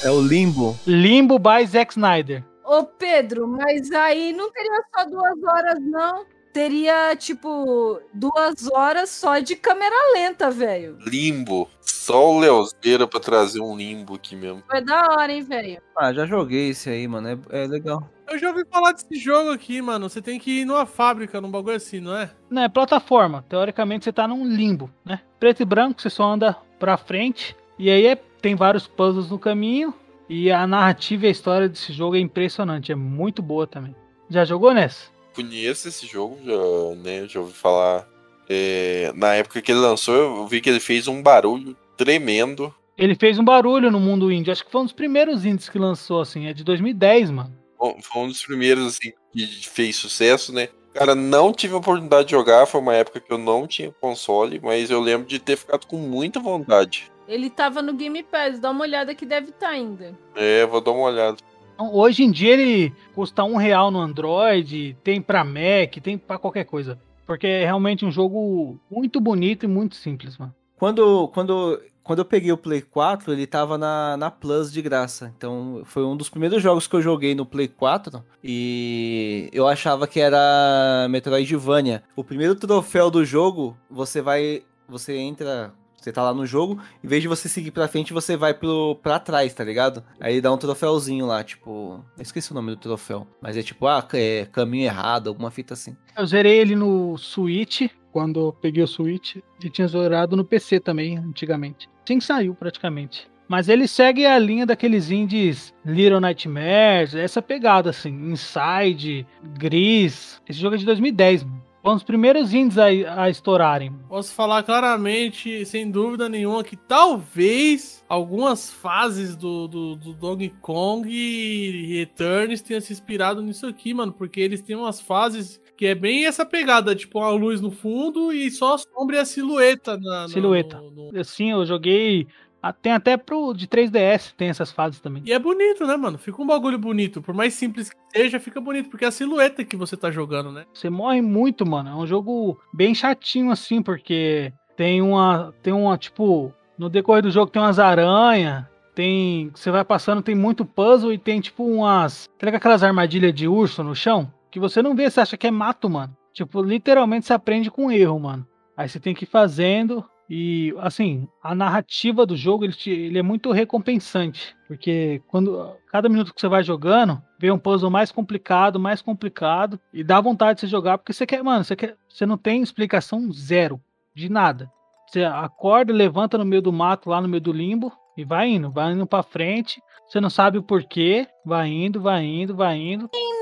É o Limbo. Limbo by Zack Snyder. Ô, Pedro, mas aí não teria só duas horas, não. Teria, tipo, duas horas só de câmera lenta, velho. Limbo. Só o Leozeira pra trazer um limbo aqui mesmo. Foi da hora, hein, velho. Ah, já joguei esse aí, mano. É, é legal. Eu já ouvi falar desse jogo aqui, mano. Você tem que ir numa fábrica, num bagulho assim, não é? Não, é plataforma. Teoricamente você tá num limbo, né? Preto e branco, você só anda pra frente. E aí é- tem vários puzzles no caminho. E a narrativa e a história desse jogo é impressionante. É muito boa também. Já jogou nessa? Conheço esse jogo, já, né? Já ouvi falar. É, na época que ele lançou, eu vi que ele fez um barulho tremendo. Ele fez um barulho no mundo indie. Acho que foi um dos primeiros indies que lançou, assim. É de 2010, mano. Bom, Foi um dos primeiros assim, que fez sucesso, né? Cara, não tive a oportunidade de jogar, foi uma época que eu não tinha console, mas eu lembro de ter ficado com muita vontade. Ele tava no Game Pass, dá uma olhada que deve estar ainda. É, vou dar uma olhada. Então, Hoje em dia ele custa um real no Android, tem pra Mac, tem pra qualquer coisa. Porque é realmente um jogo muito bonito e muito simples, mano. Quando, quando, quando eu peguei o Play 4, ele tava na, na Plus de graça. Então foi um dos primeiros jogos que eu joguei no Play 4 e eu achava que era Metroidvania. O primeiro troféu do jogo, você vai. Você entra. Você tá lá no jogo, em vez de você seguir pra frente, você vai pro, pra trás, tá ligado? Aí dá um troféuzinho lá, tipo. Eu esqueci o nome do troféu. Mas é tipo, ah, é caminho errado, alguma fita assim. Eu zerei ele no Switch, quando peguei o Switch, e tinha zerado no PC também, antigamente. Que saiu, praticamente. Mas ele segue a linha daqueles indies Little Nightmares, essa pegada assim, Inside, Gris. Esse jogo é de 2010, mano. Foi um dos primeiros indies a, a estourarem. Posso falar claramente, sem dúvida nenhuma, que talvez algumas fases do, do, do Donkey Kong e Returns tenham se inspirado nisso aqui, mano. Porque eles têm umas fases que é bem essa pegada, tipo uma luz no fundo e só a sombra e a silhueta. Na, no- Silhueta. Assim, eu joguei. Ah, Tem até pro de 3DS, tem essas fases também. E é bonito, né, mano? Fica um bagulho bonito. Por mais simples que seja, fica bonito. Porque é a silhueta que você tá jogando, né? Você morre muito, mano. É um jogo bem chatinho assim, porque tem uma. Tem uma, tipo. No decorrer do jogo tem umas aranhas. Tem. Você vai passando, tem muito puzzle e tem tipo umas. Tá aquelas armadilhas de urso no chão? Que você não vê, você acha que é mato, mano. Tipo, literalmente você aprende com erro, mano. Aí você tem que ir fazendo. E, assim, a narrativa do jogo, ele, te- ele é muito recompensante. Porque quando cada minuto que você vai jogando, vem um puzzle mais complicado, mais complicado. E dá vontade de você jogar, porque você quer, mano, você, quer, você não tem explicação zero de nada. Você acorda, levanta no meio do mato, lá no meio do limbo, e vai indo, vai indo pra frente. Você não sabe o porquê, vai indo, vai indo, vai indo. Nem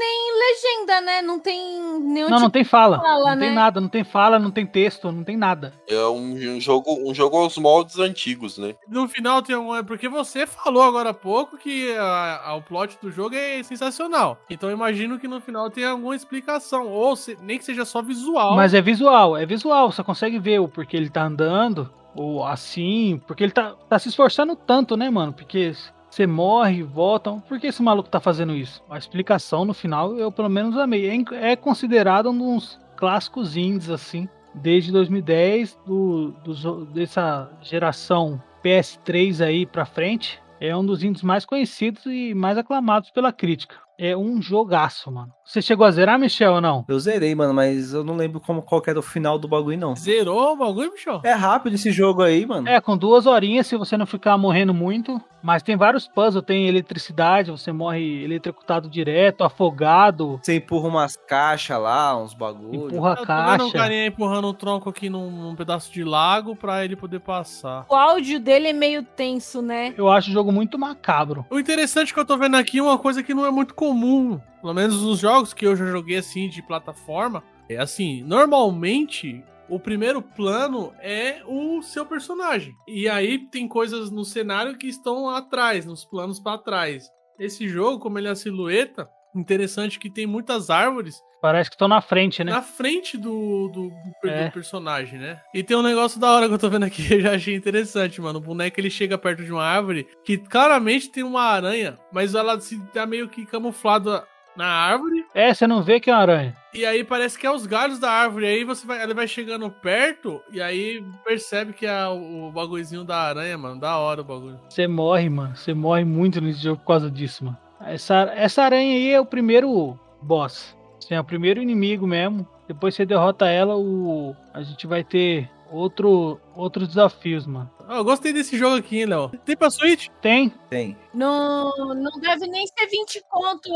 legenda, né? Não tem nenhum Não, não tipo tem fala. fala, não né? tem nada, não tem fala, não tem texto, não tem nada. É um, um jogo, um jogo aos moldes antigos, né? No final tem um. É porque você falou agora há pouco que a- a- o plot do jogo é sensacional. Então eu imagino que no final tem alguma explicação. Ou se- nem que seja só visual. Mas é visual, é visual, você consegue ver o porquê ele tá andando, ou assim, porque ele tá, tá se esforçando tanto, né, mano? Porque você morre, volta. Por que esse maluco tá fazendo isso? A explicação no final eu pelo menos amei. É, é considerado um dos clássicos indies, assim, desde 2010, do, dos- dessa geração PS3 aí pra frente. É um dos indies mais conhecidos e mais aclamados pela crítica. É um jogaço, mano. Você chegou a zerar, Michel, ou não? Eu zerei, mano, mas eu não lembro como, qual que era o final do bagulho, não. Zerou o bagulho, bicho? É rápido esse jogo aí, mano. É, com duas horinhas, se você não ficar morrendo muito. Mas tem vários puzzles, tem eletricidade, você morre eletrocutado direto, afogado. Você empurra umas caixas lá, uns bagulho. Empurra a Eu tô vendo um caixa. carinha empurrando um tronco aqui num, num pedaço de lago pra ele poder passar. O áudio dele é meio tenso, né? Eu acho o jogo muito macabro. O interessante que eu tô vendo aqui é uma coisa que não é muito comum. Pelo menos nos jogos que eu já joguei assim de plataforma. É assim, normalmente o primeiro plano é o seu personagem. E aí tem coisas no cenário que estão atrás, nos planos pra trás. Esse jogo, como ele é a silhueta, interessante que tem muitas árvores Parece que estão na frente, né? na frente do, do, do É. personagem, né? E tem um negócio da hora que eu tô vendo aqui, eu já achei interessante, mano. O boneco ele chega perto de uma árvore que claramente tem uma aranha, mas ela se tá meio que camuflada na árvore. É, você não vê que é uma aranha. E aí parece que é os galhos da árvore. Aí você vai, ele vai chegando perto e aí percebe que é o, o bagulhozinho da aranha, mano. Da hora o bagulho. Você morre, mano. Você morre muito nesse jogo por causa disso, mano. Essa, essa aranha aí é o primeiro boss. Assim, é o primeiro inimigo mesmo. Depois você derrota ela, o... a gente vai ter outro, outros desafios, mano. Ah, eu gostei desse jogo aqui, hein, Léo. Tem pra Switch? Tem. Tem. Não, não deve nem ser 20 conto,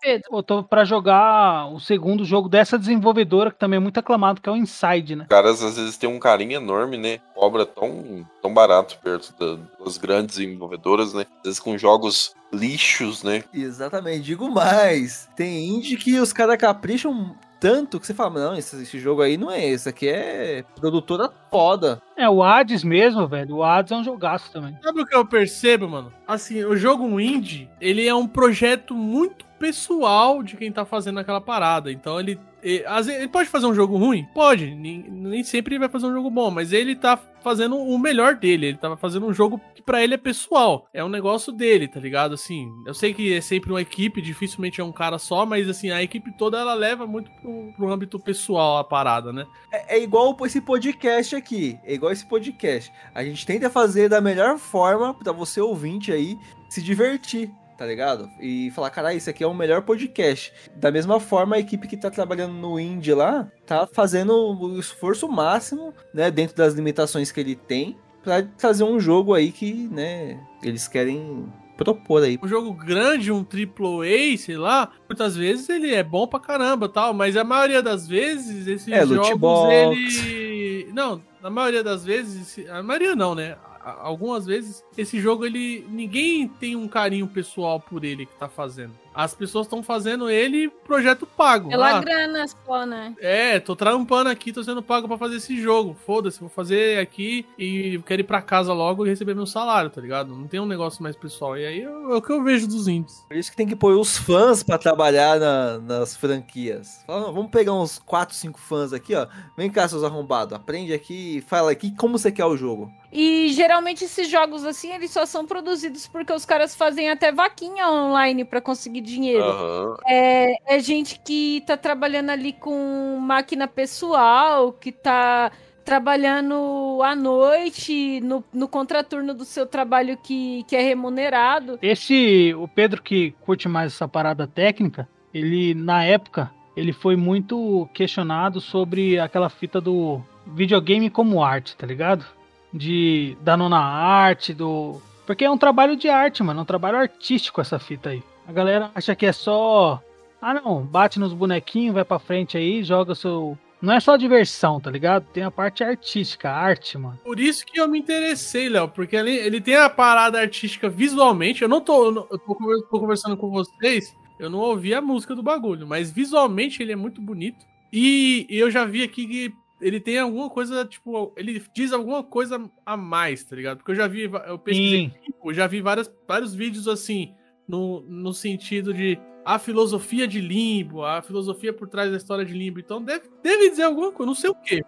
Pedro. Eu tô pra jogar o segundo jogo dessa desenvolvedora, que também é muito aclamado, que é o Inside, né? Os caras às vezes têm um carinho enorme, né? Cobra tão, tão barato perto da- das grandes desenvolvedoras, né? Às vezes com jogos lixos, né? Exatamente, digo mais. Tem indie que os caras capricham tanto que você fala, não, esse, esse jogo aí não é esse, aqui é produtora foda. É, o Hades mesmo, velho. O Hades é um jogaço também. Sabe o que eu percebo, mano? Assim, o jogo indie, ele é um projeto muito pessoal de quem tá fazendo aquela parada. Então ele, ele, pode fazer um jogo ruim? Pode. Nem, nem sempre ele vai fazer um jogo bom, mas ele tá fazendo o melhor dele. Ele tá fazendo um jogo que pra ele é pessoal. É um negócio dele, tá ligado? Assim, eu sei que é sempre uma equipe, dificilmente é um cara só, mas assim, a equipe toda ela leva muito pro, pro âmbito pessoal a parada, né? É, é igual esse podcast aqui, é igual esse podcast. A gente tenta fazer da melhor forma pra você ouvinte aí se divertir, tá ligado? E falar, caralho, isso aqui é o melhor podcast. Da mesma forma, a equipe que tá trabalhando no indie lá tá fazendo o esforço máximo, né, dentro das limitações que ele tem, pra trazer um jogo aí que, né, eles querem propor aí. um jogo grande, um AAA, sei lá, muitas vezes ele é bom pra caramba tal, mas a maioria das vezes esses É, jogos ele. Não, na maioria das vezes, a maioria não, né? Algumas vezes esse jogo ele ninguém tem um carinho pessoal por ele que tá fazendo. As pessoas estão fazendo ele projeto pago. Pela Ah, grana só, né? é, tô trampando aqui, tô sendo pago pra fazer esse jogo. Foda-se, vou fazer aqui e quero ir pra casa logo e receber meu salário, tá ligado? Não tem um negócio mais pessoal. E aí é o que eu vejo dos indies. Por isso que tem que pôr os fãs pra trabalhar na- nas franquias. Fala, "Não, vamos pegar uns 4, 5 fãs aqui, ó. Vem cá, seus arrombados. Aprende aqui, fala aqui como você quer o jogo. E geralmente esses jogos assim, eles só são produzidos porque os caras fazem até vaquinha online pra conseguir dinheiro. Aham. É, é gente que tá trabalhando ali com máquina pessoal, que tá trabalhando à noite, no, no contraturno do seu trabalho que, que é remunerado. Esse, o Pedro que curte mais essa parada técnica, ele, na época, ele foi muito questionado sobre aquela fita do videogame como arte, tá ligado? De, da nona arte, do... Porque é um trabalho de arte, mano, é um trabalho artístico essa fita aí. A galera acha que é só... Ah, não, bate nos bonequinhos, vai pra frente aí, joga seu... Não é só diversão, tá ligado? Tem a parte artística, a arte, mano. Por isso que eu me interessei, Léo, porque ele, ele tem a parada artística visualmente. Eu não tô, eu tô conversando com vocês Eu não ouvi a música do bagulho, mas visualmente ele é muito bonito. E eu já vi aqui que ele tem alguma coisa, tipo, ele diz alguma coisa a mais, tá ligado? Porque eu já vi, eu pesquisei, eu já vi várias, vários vídeos assim, no, no sentido de a filosofia de Limbo, a filosofia por trás da história de Limbo. Então deve, deve dizer alguma coisa, não sei o quê.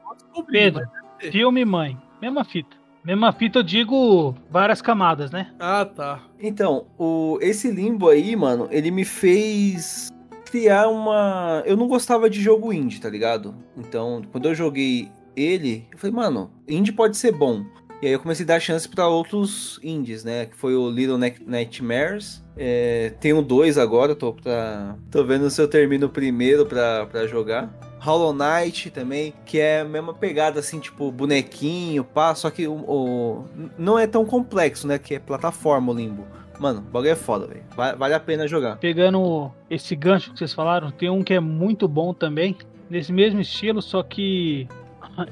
Pedro, filme mãe, mesma fita. Mesma fita eu digo várias camadas, né? Ah, tá. Então, o, esse limbo aí, mano, ele me fez criar uma. Eu não gostava de jogo indie, tá ligado? Então, quando eu joguei ele, eu falei, mano, indie pode ser bom. E aí eu comecei a dar chance pra outros indies, né? Que foi o Little Night- Nightmares. É, um dois agora, tô, pra, tô vendo se eu termino o primeiro pra, jogar. Hollow Knight também, que é a mesma pegada assim, tipo bonequinho, pá, só que o, o- não é tão complexo, né? Que é plataforma o Limbo. Mano, o bagulho é foda, velho. Va- Vale a pena jogar. Pegando esse gancho que vocês falaram, tem um que é muito bom também, nesse mesmo estilo, só que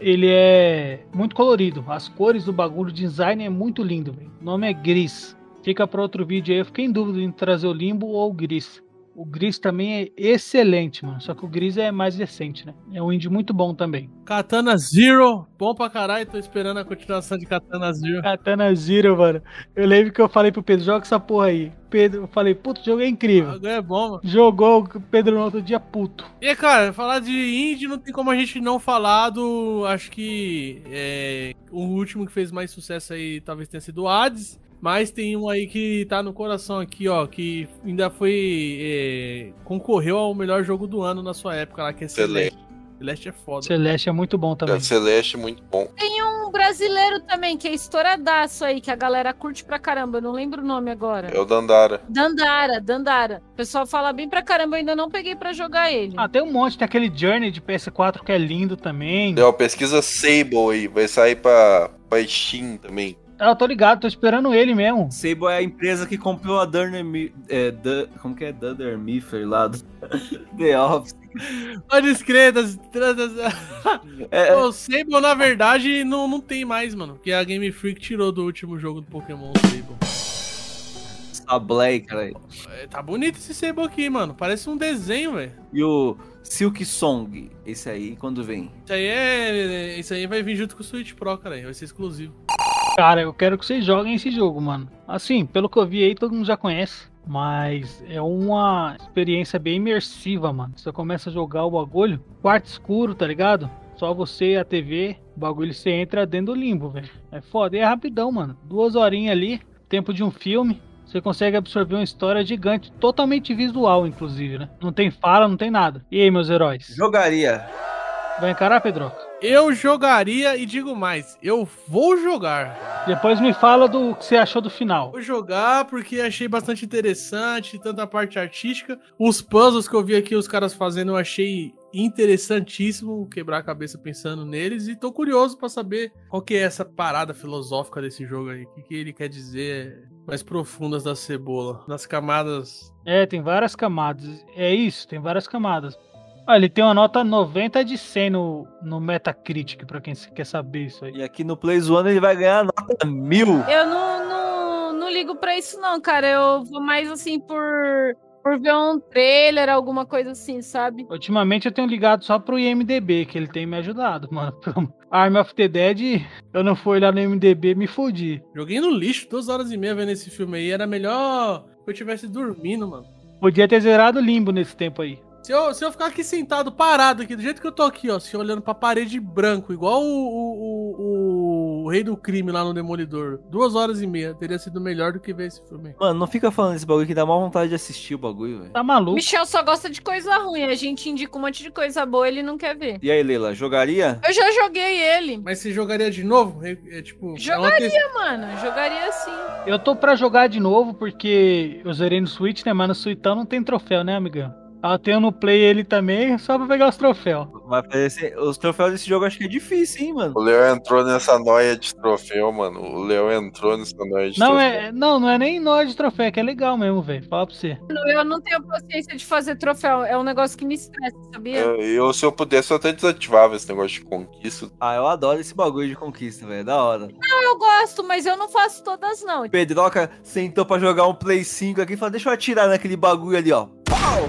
ele é muito colorido. As cores do bagulho, o design é muito lindo. O nome é Gris. Fica para outro vídeo aí. Eu fiquei em dúvida em trazer o Limbo ou o Gris. O Gris também é excelente, mano. Só que o Gris é mais recente, né? É um indie muito bom também. Katana Zero, bom pra caralho, tô esperando a continuação de Katana Zero. Katana Zero, mano. Eu lembro que eu falei pro Pedro, joga essa porra aí. Pedro, eu falei, puto, o jogo é O incrível. bagulho é bom, mano. Jogou o Pedro no outro dia, puto. E, cara, falar de indie não tem como a gente não falar do. Acho que. é, o último que fez mais sucesso aí talvez tenha sido o Hades. Mas tem um aí que tá no coração aqui, ó. Que ainda foi. é, concorreu ao melhor jogo do ano na sua época lá, que é Celeste. Celeste. Celeste é foda. Celeste é muito bom também. É, Celeste muito bom. Tem um brasileiro também, que é estouradaço aí, que a galera curte pra caramba. Eu não lembro o nome agora. É o Dandara. Dandara, Dandara. O pessoal fala bem pra caramba, eu ainda não peguei pra jogar ele. Ah, tem um monte, tem aquele Journey de PS4 que é lindo também. Ó, pesquisa Sable aí, vai sair pra, pra Steam também. Ah, eu tô ligado, tô esperando ele mesmo. Sable é a empresa que comprou a Durner... É, como que é? Dunder Mifflin lá do The Office. Pode das, das- É, O Sable, na verdade, não, não tem mais, mano. Porque a Game Freak tirou do último jogo do Pokémon Sable. Sablé, cara. É, tá bonito esse Sable aqui, mano. Parece um desenho, velho. E o Silk Song, esse aí, quando vem? Isso aí é. Isso aí vai vir junto com o Switch Pro, cara. Vai ser exclusivo. Cara, eu quero que vocês joguem esse jogo, mano. Assim, pelo que eu vi aí, todo mundo já conhece. Mas é uma experiência bem imersiva, mano. Você começa a jogar o bagulho, quarto escuro, tá ligado? Só você e a TV, o bagulho você entra dentro do limbo, velho. É foda. E é rapidão, mano. Duas horinhas ali, tempo de um filme. Você consegue absorver uma história gigante, totalmente visual, inclusive, né? Não tem fala, não tem nada. E aí, meus heróis? Jogaria. Vai encarar, Pedroca? Eu jogaria e digo mais, eu vou jogar. Depois me fala do que você achou do final. Vou jogar porque achei bastante interessante, tanto a parte artística. Os puzzles que eu vi aqui os caras fazendo eu achei interessantíssimo, quebrar a cabeça pensando neles. E tô curioso pra saber qual que é essa parada filosófica desse jogo aí. O que, que ele quer dizer mais profundas da cebola. Nas camadas É, tem várias camadas. É isso, tem várias camadas. Ah, ele tem uma nota 90 de 100 no, no Metacritic, pra quem quer saber isso aí. E aqui no Play One ele vai ganhar nota mil. Eu não, não, não ligo pra isso, não, cara. Eu vou mais assim por, por ver um trailer, alguma coisa assim, sabe? Ultimamente eu tenho ligado só pro IMDB, que ele tem me ajudado, mano. Arm of the Dead, eu não fui olhar no IMDB, me fudi. Joguei no lixo, duas horas e meia vendo esse filme aí. Era melhor que eu tivesse dormindo, mano. Podia ter zerado limbo nesse tempo aí. Se eu, se eu ficar aqui sentado, parado aqui, do jeito que eu tô aqui, ó, se olhando pra parede branco, igual o, o, o, o rei do crime lá no Demolidor, duas horas e meia, teria sido melhor do que ver esse filme. aí. Mano, não fica falando esse bagulho que dá mal vontade de assistir o bagulho, velho. Tá maluco? Michel só gosta de coisa ruim. A gente indica um monte de coisa boa, ele não quer ver. E aí, Leila, jogaria? Eu já joguei ele. Mas você jogaria de novo? É, é tipo. é uma Jogaria, que- mano. Jogaria sim. Eu tô pra jogar de novo, porque eu zerei no Switch, né? Mas no Switchão não tem troféu, né, amigão? Eu tenho no Play ele também, só pra pegar os troféus. Vai aparecer. Os troféus desse jogo acho que é difícil, hein, mano. O Leo entrou nessa noia de troféu, mano. O Leo entrou nessa noia de Não troféu. é, não, não é nem nós de troféu, é que é legal mesmo, velho. Fala pra você. Eu não tenho paciência de fazer troféu. É um negócio que me estressa, sabia? Eu, eu, se eu pudesse, eu até desativava esse negócio de conquista. Ah, eu adoro esse bagulho de conquista, velho. Da hora. Não, eu gosto, mas eu não faço todas, não. Pedroca sentou pra jogar um Play 5 aqui e falou: Deixa eu atirar naquele bagulho ali, ó. Pau!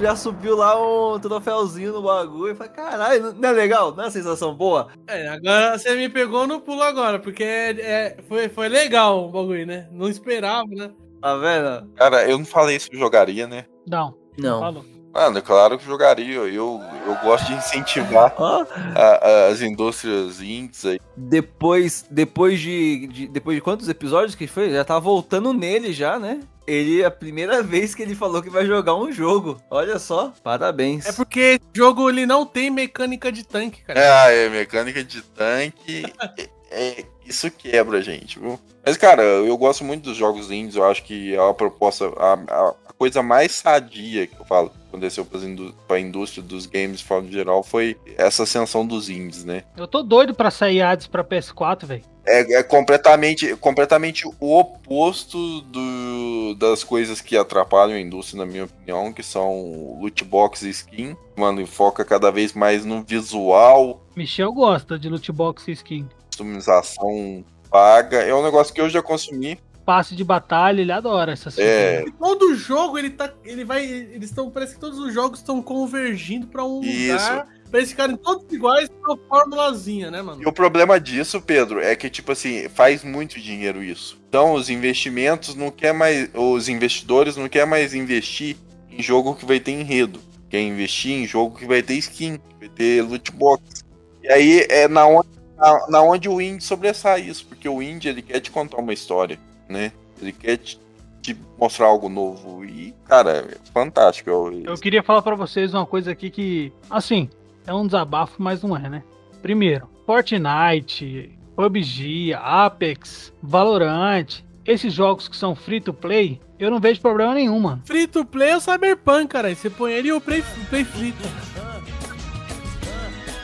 Já subiu lá um troféuzinho no bagulho. Eu falei, caralho, não é legal? Não é uma sensação boa? É, agora você me pegou no pulo agora, porque é, é- foi, foi legal o bagulho, né? Não esperava, né? Tá vendo? Cara, eu não falei se eu jogaria, né? Não. Não. Falou. Mano, claro que jogaria. Eu, eu gosto de incentivar a- a- as indústrias indies aí. depois, depois de, de- Depois de quantos episódios que foi? Já tá voltando nele já, né? Ele é a primeira vez que ele falou que vai jogar um jogo. Olha só, parabéns. É porque jogo ele não tem mecânica de tanque, cara. É, é mecânica de tanque. é- é- isso quebra, gente, viu? Mas, cara, eu gosto muito dos jogos indies. Eu acho que é uma proposta. A, a- a coisa mais sadia que eu falo que aconteceu indú- pra indústria dos games de forma geral foi essa ascensão dos indies, né? Eu tô doido pra sair Hades pra PS4, velho. É, é completamente, completamente o oposto do, das coisas que atrapalham a indústria, na minha opinião, que são loot box e skin. Mano, foca cada vez mais no visual, Michel gosta de loot box e skin. customização paga. É um negócio que eu já consumi. Passe de batalha, ele adora essas É, Todo jogo ele tá. Ele vai. Eles estão. Parece que todos os jogos estão convergindo pra um Isso. lugar. Pra eles ficarem todos iguais com uma formulazinha, né, mano? E o problema disso, Pedro, é que, tipo assim, faz muito dinheiro isso. Então, os investimentos não quer mais. Os investidores não quer mais investir em jogo que vai ter enredo. Quer investir em jogo que vai ter skin, que vai ter loot box. E aí é na onde, na, na onde o indie sobressai isso, porque o indie ele quer te contar uma história, né? Ele quer te, te mostrar algo novo. E, cara, é fantástico. Eu, Eu queria falar pra vocês uma coisa aqui que, assim, é um desabafo, mas não é, né? Primeiro, Fortnite, PUBG, Apex, Valorant, esses jogos que são free to play, eu não vejo problema nenhum, mano. Free to play é o Cyberpunk, cara. Você põe ele e o Play, play Free.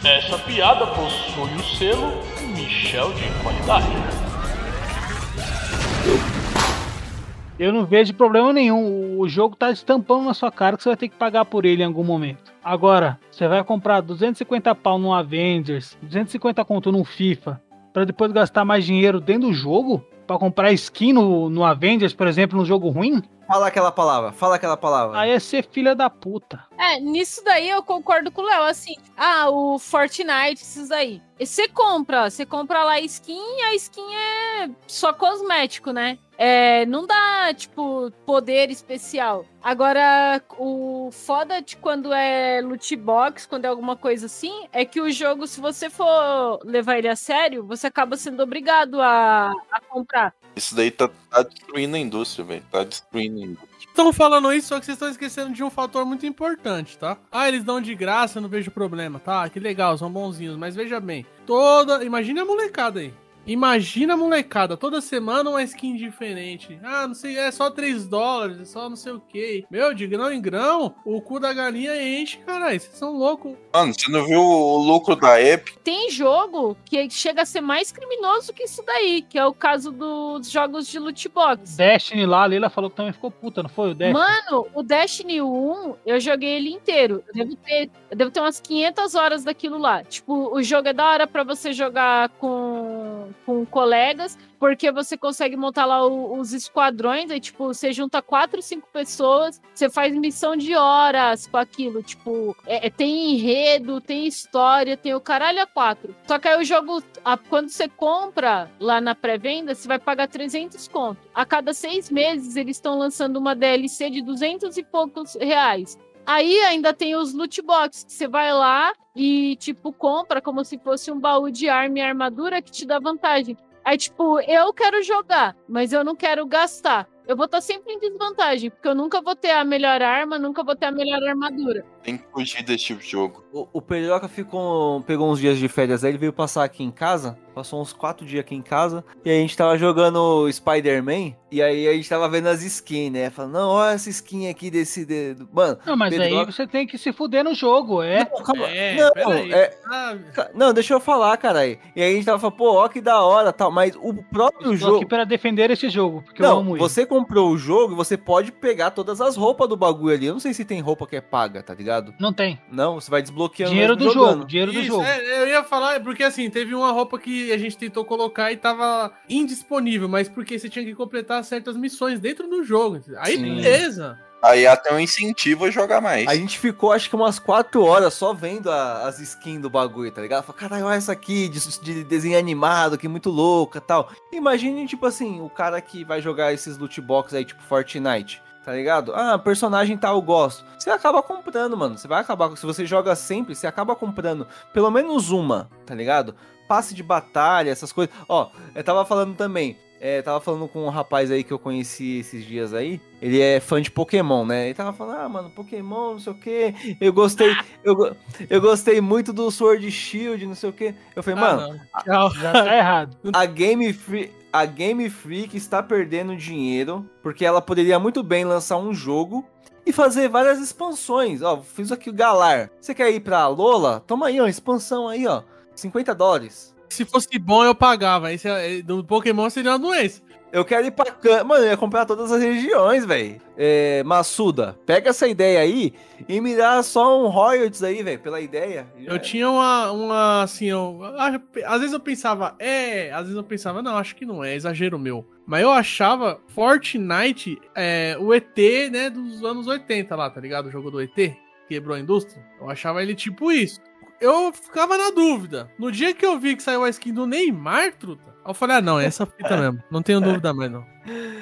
Essa piada possui o selo Michel de qualidade. Eu não vejo problema nenhum. O jogo tá estampando na sua cara que você vai ter que pagar por ele em algum momento. Agora, você vai comprar 250 pau no Avengers, 250 conto no FIFA, pra depois gastar mais dinheiro dentro do jogo? Pra comprar skin no, no Avengers, por exemplo, no jogo ruim? Fala aquela palavra, fala aquela palavra. Aí é ser filha da puta. É, nisso daí eu concordo com o Léo, assim, ah, o Fortnite, esses aí. E Você compra, você compra lá a skin e a skin é só cosmético, né? É, não dá, tipo, poder especial. Agora, o foda de quando é loot box, quando é alguma coisa assim, é que o jogo, se você for levar ele a sério, você acaba sendo obrigado a, a comprar. Isso daí tá, tá destruindo a indústria, velho. Tá destruindo a indústria. Estão falando isso, só que vocês estão esquecendo de um fator muito importante, tá? Ah, eles dão de graça, não vejo problema. Tá, que legal, são bonzinhos. Mas veja bem, toda. Imagina a molecada aí. Imagina a molecada, toda semana uma skin diferente. Ah, não sei, é só 3 dólares, é só não sei o que. Meu, de grão em grão, o cu da galinha enche, caralho. Vocês são loucos. Mano, você não viu o lucro da Epic? Tem jogo que chega a ser mais criminoso que isso daí, que é o caso dos jogos de loot box. Destiny lá, a Leila falou que também ficou puta, não foi? O Destiny. Mano, o Destiny 1, eu joguei ele inteiro. Eu devo ter, eu devo ter umas 500 horas daquilo lá. Tipo, o jogo é da hora pra você jogar com, com colegas, porque você consegue montar lá o- os esquadrões, aí, tipo, você junta quatro, cinco pessoas, você faz missão de horas com aquilo, tipo, é- é- tem enredo, tem história, tem o caralho a quatro. Só que aí o jogo, a- quando você compra lá na pré-venda, você vai pagar 300 conto. A cada seis meses, eles estão lançando uma DLC de 200 e poucos reais. Aí ainda tem os loot box, que você vai lá e, tipo, compra como se fosse um baú de arma e armadura que te dá vantagem. Aí, tipo, eu quero jogar, mas eu não quero gastar. Eu vou estar sempre em desvantagem, porque eu nunca vou ter a melhor arma, nunca vou ter a melhor armadura. Tem que fugir desse tipo de jogo. O, o Pedroca ficou, pegou uns dias de férias aí, ele veio passar aqui em casa, passou uns quatro dias aqui em casa, e aí a gente tava jogando Spider-Man, e aí a gente tava vendo as skins, né? Falando, não, olha essa skin aqui desse. de- do-" Mano, Não, mas aí Pedroca- você tem que se fuder no jogo, é. calma, É, não, é- Ah, não, deixa eu falar, caralho. E aí a gente tava falando, pô, ó que da hora tal, mas o próprio Estou jogo. aqui para defender esse jogo, porque eu Não, amo ele. você comprou o jogo e você pode pegar todas as roupas do bagulho ali. Eu não sei se tem roupa que é paga, tá ligado? Não tem. Não, você vai desbloqueando. Dinheiro do jogando. jogo, dinheiro do Isso, jogo. é, eu ia falar, porque assim, teve uma roupa que a gente tentou colocar e tava indisponível, mas porque você tinha que completar certas missões dentro do jogo. Aí Sim. beleza. Aí até um incentivo a jogar mais. A gente ficou, acho que umas 4 horas só vendo a- as skins do bagulho, tá ligado? Falei, caralho, olha essa aqui de, de desenho animado, que muito louca tal. Imagine, tipo assim, o cara que vai jogar esses loot box aí, tipo Fortnite. Tá ligado? Ah, personagem tal eu gosto. Você acaba comprando, mano. Você vai acabar. Se você joga sempre, você acaba comprando pelo menos uma, tá ligado? Passe de batalha, essas coisas. Ó, eu tava falando também. É, tava falando com um rapaz aí que eu conheci esses dias aí. Ele é fã de Pokémon, né? Ele tava falando, ah, mano, Pokémon, não sei o que. Eu gostei. Eu, eu gostei muito do Sword Shield, não sei o que. Eu falei, Ah, mano, não. Já tá errado. a Game Freak, a Game Freak está perdendo dinheiro porque ela poderia muito bem lançar um jogo e fazer várias expansões. Ó, fiz aqui o Galar. Você quer ir pra Lola? Toma aí, ó, expansão aí, ó. 50 dólares. Se fosse bom, eu pagava. Esse é- do Pokémon seria uma doença. Eu quero ir pra Can... Mano, eu ia comprar todas as regiões, velho. É, Massuda, pega essa ideia aí e me dá só um royalties aí, velho, pela ideia. Eu tinha uma, uma assim, eu, às vezes eu pensava, é, às vezes eu pensava, não, acho que não é, exagero meu. Mas eu achava Fortnite é, o ET, né, dos anos 80 lá, tá ligado? O jogo do ET, que quebrou a indústria. Eu achava ele tipo isso. Eu ficava na dúvida. No dia que eu vi que saiu a skin do Neymar, truta, eu falei, ah, não, é essa fita mesmo. Não tenho dúvida mais, não.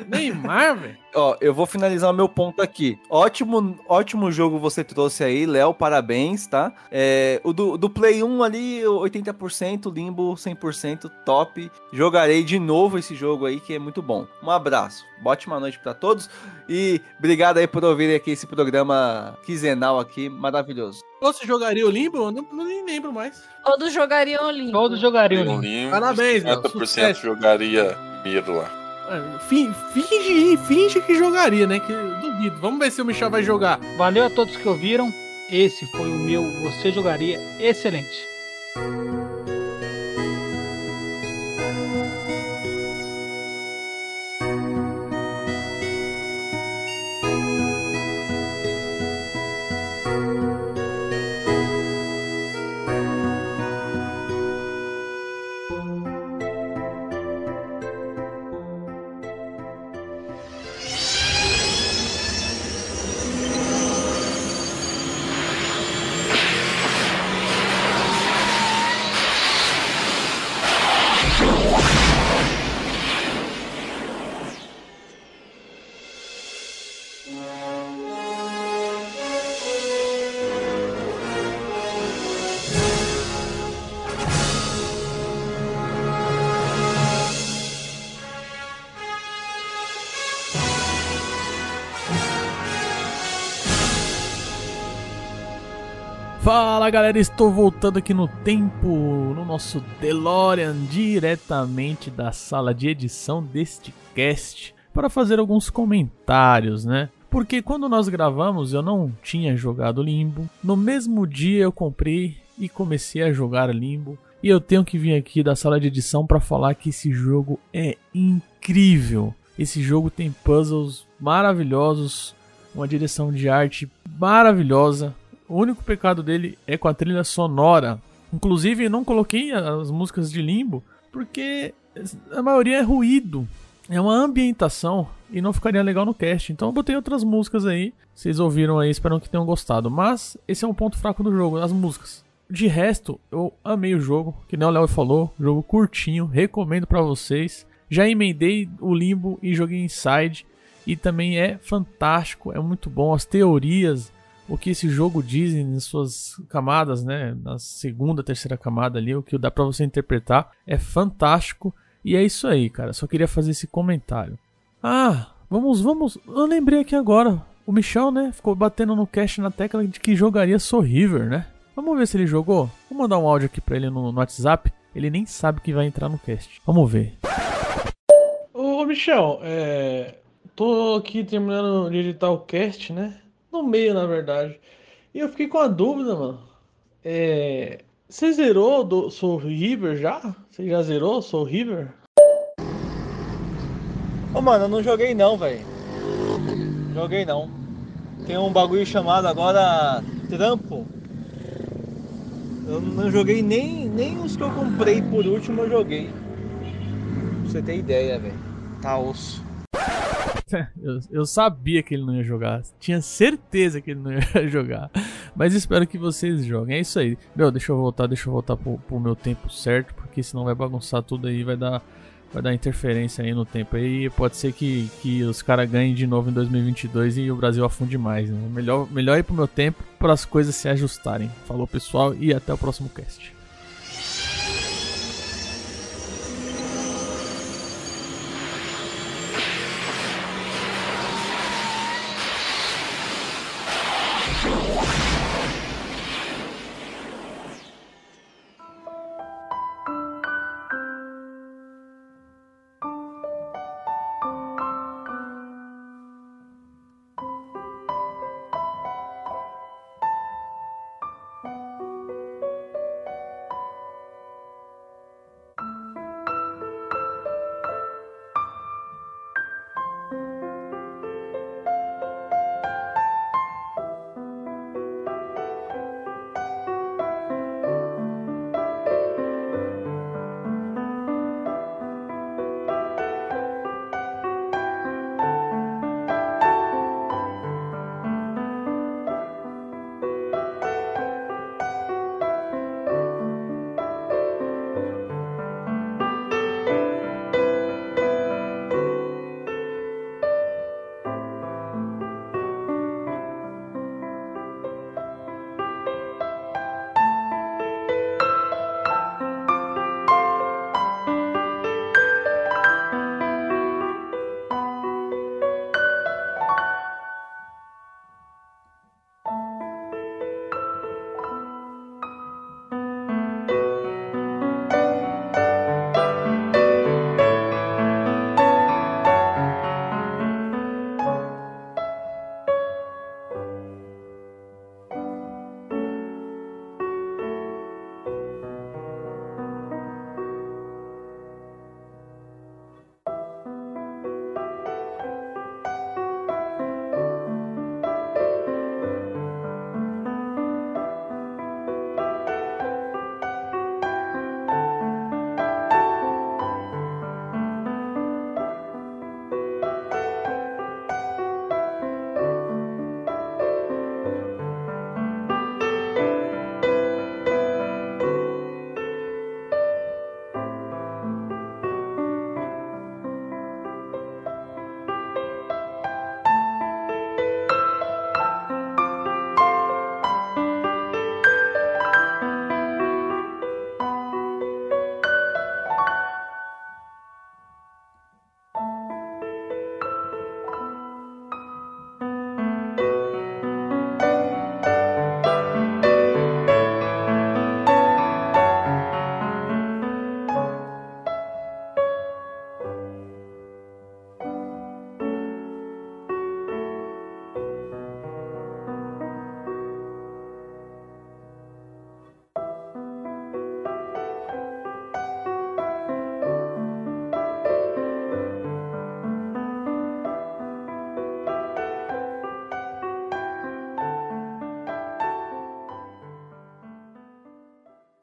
Neymar, velho. Ó, eu vou finalizar o meu ponto aqui. Ótimo, ótimo jogo você trouxe aí, Léo, parabéns, tá? É, o do, do Play 1 ali, 80%, Limbo 100%, top. Jogarei de novo esse jogo aí, que é muito bom. Um abraço, ótima noite pra todos e obrigado aí por ouvirem aqui esse programa quinzenal aqui, maravilhoso. Você jogaria o Limbo? Eu não, nem lembro mais. Todos jogariam Limbo. Todos jogariam Limbo. limbo, Parabéns, meu, 50% sucesso. jogaria Miro lá. É, fin- Finge, finge que jogaria, né? Que duvido. Vamos ver se o Michel vai jogar. Valeu a todos que ouviram. Esse foi o meu Você Jogaria Excelente. Galera, estou voltando aqui no tempo, no nosso DeLorean, diretamente da sala de edição deste cast, para fazer alguns comentários, né? Porque quando nós gravamos eu não tinha jogado Limbo, no mesmo dia eu comprei e comecei a jogar Limbo, e eu tenho que vir aqui da sala de edição para falar que esse jogo é incrível. Esse jogo tem puzzles maravilhosos, uma direção de arte maravilhosa. O único pecado dele é com a trilha sonora. Inclusive, eu não coloquei as músicas de Limbo porque a maioria é ruído. É uma ambientação e não ficaria legal no cast. Então eu botei outras músicas aí. Vocês ouviram aí, espero que tenham gostado. Mas esse é um ponto fraco do jogo, as músicas. De resto, eu amei o jogo, que nem o Léo falou, jogo curtinho, recomendo pra vocês. Já emendei o Limbo e joguei Inside e também é fantástico, é muito bom as teorias, o que esse jogo diz em suas camadas, né, na segunda, terceira camada ali, o que dá pra você interpretar é fantástico. E é isso aí, cara. Só queria fazer esse comentário. Ah, vamos, vamos. Eu lembrei aqui agora. O Michel, né, ficou batendo no cast na tecla de que jogaria Soul River, né? Vamos ver se ele jogou. Vou mandar um áudio aqui pra ele no, no WhatsApp. Ele nem sabe que vai entrar no cast. Vamos ver. Ô, Michel, é... tô aqui terminando de editar o cast, né? No meio, na verdade. E eu fiquei com a dúvida, mano. É... Você zerou do Soul River já? Você já zerou Soul River? Ô, mano, eu não joguei não, velho. Joguei não. Tem um bagulho chamado agora Trampo. Eu não joguei nem, nem os que eu comprei por último, eu joguei. Pra você ter ideia, velho. Tá osso. Eu, eu sabia que ele não ia jogar. Tinha certeza que ele não ia jogar. Mas espero que vocês joguem. É isso aí. Meu, deixa eu voltar, deixa eu voltar pro, pro meu tempo certo, porque senão vai bagunçar tudo aí, vai dar vai dar interferência aí no tempo aí. Pode ser que, que os caras ganhem de novo em 2022 e o Brasil afunde mais. Né? Melhor, melhor ir pro meu tempo para as coisas se ajustarem. Falou pessoal e até o próximo cast.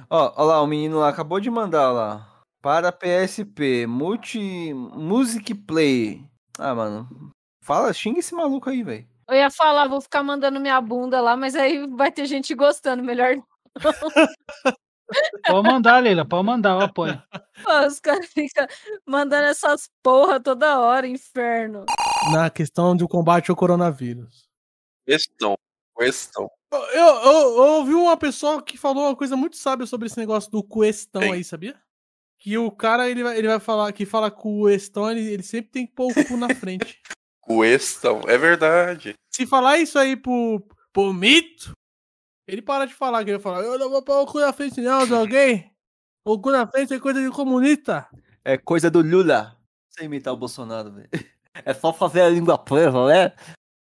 Ó, ó lá, o menino lá acabou de mandar lá. Para PSP, Multi Music Play. Ah, mano. Fala, xinga esse maluco aí, velho. Eu ia falar, vou ficar mandando minha bunda lá, mas aí vai ter gente gostando, melhor não. Pode mandar, Leila, pode mandar, eu apoio. Pô, os caras ficam mandando essas porra toda hora, inferno. Na questão do combate ao coronavírus. Questão. Questão. Eu, eu- eu ouvi uma pessoa que falou uma coisa muito sábia sobre esse negócio do questão aí, sabia? Que o cara, ele vai, ele vai falar, que fala questão, ele, ele sempre tem que pôr o cu na frente. Questão. É verdade. Se falar isso aí pro, pro mito, ele para de falar, que ele vai falar, eu não vou pôr o cu na frente não, de alguém. O cu na frente é coisa de comunista. É coisa do Lula. Sem imitar o Bolsonaro, velho. É só fazer a língua presa, né?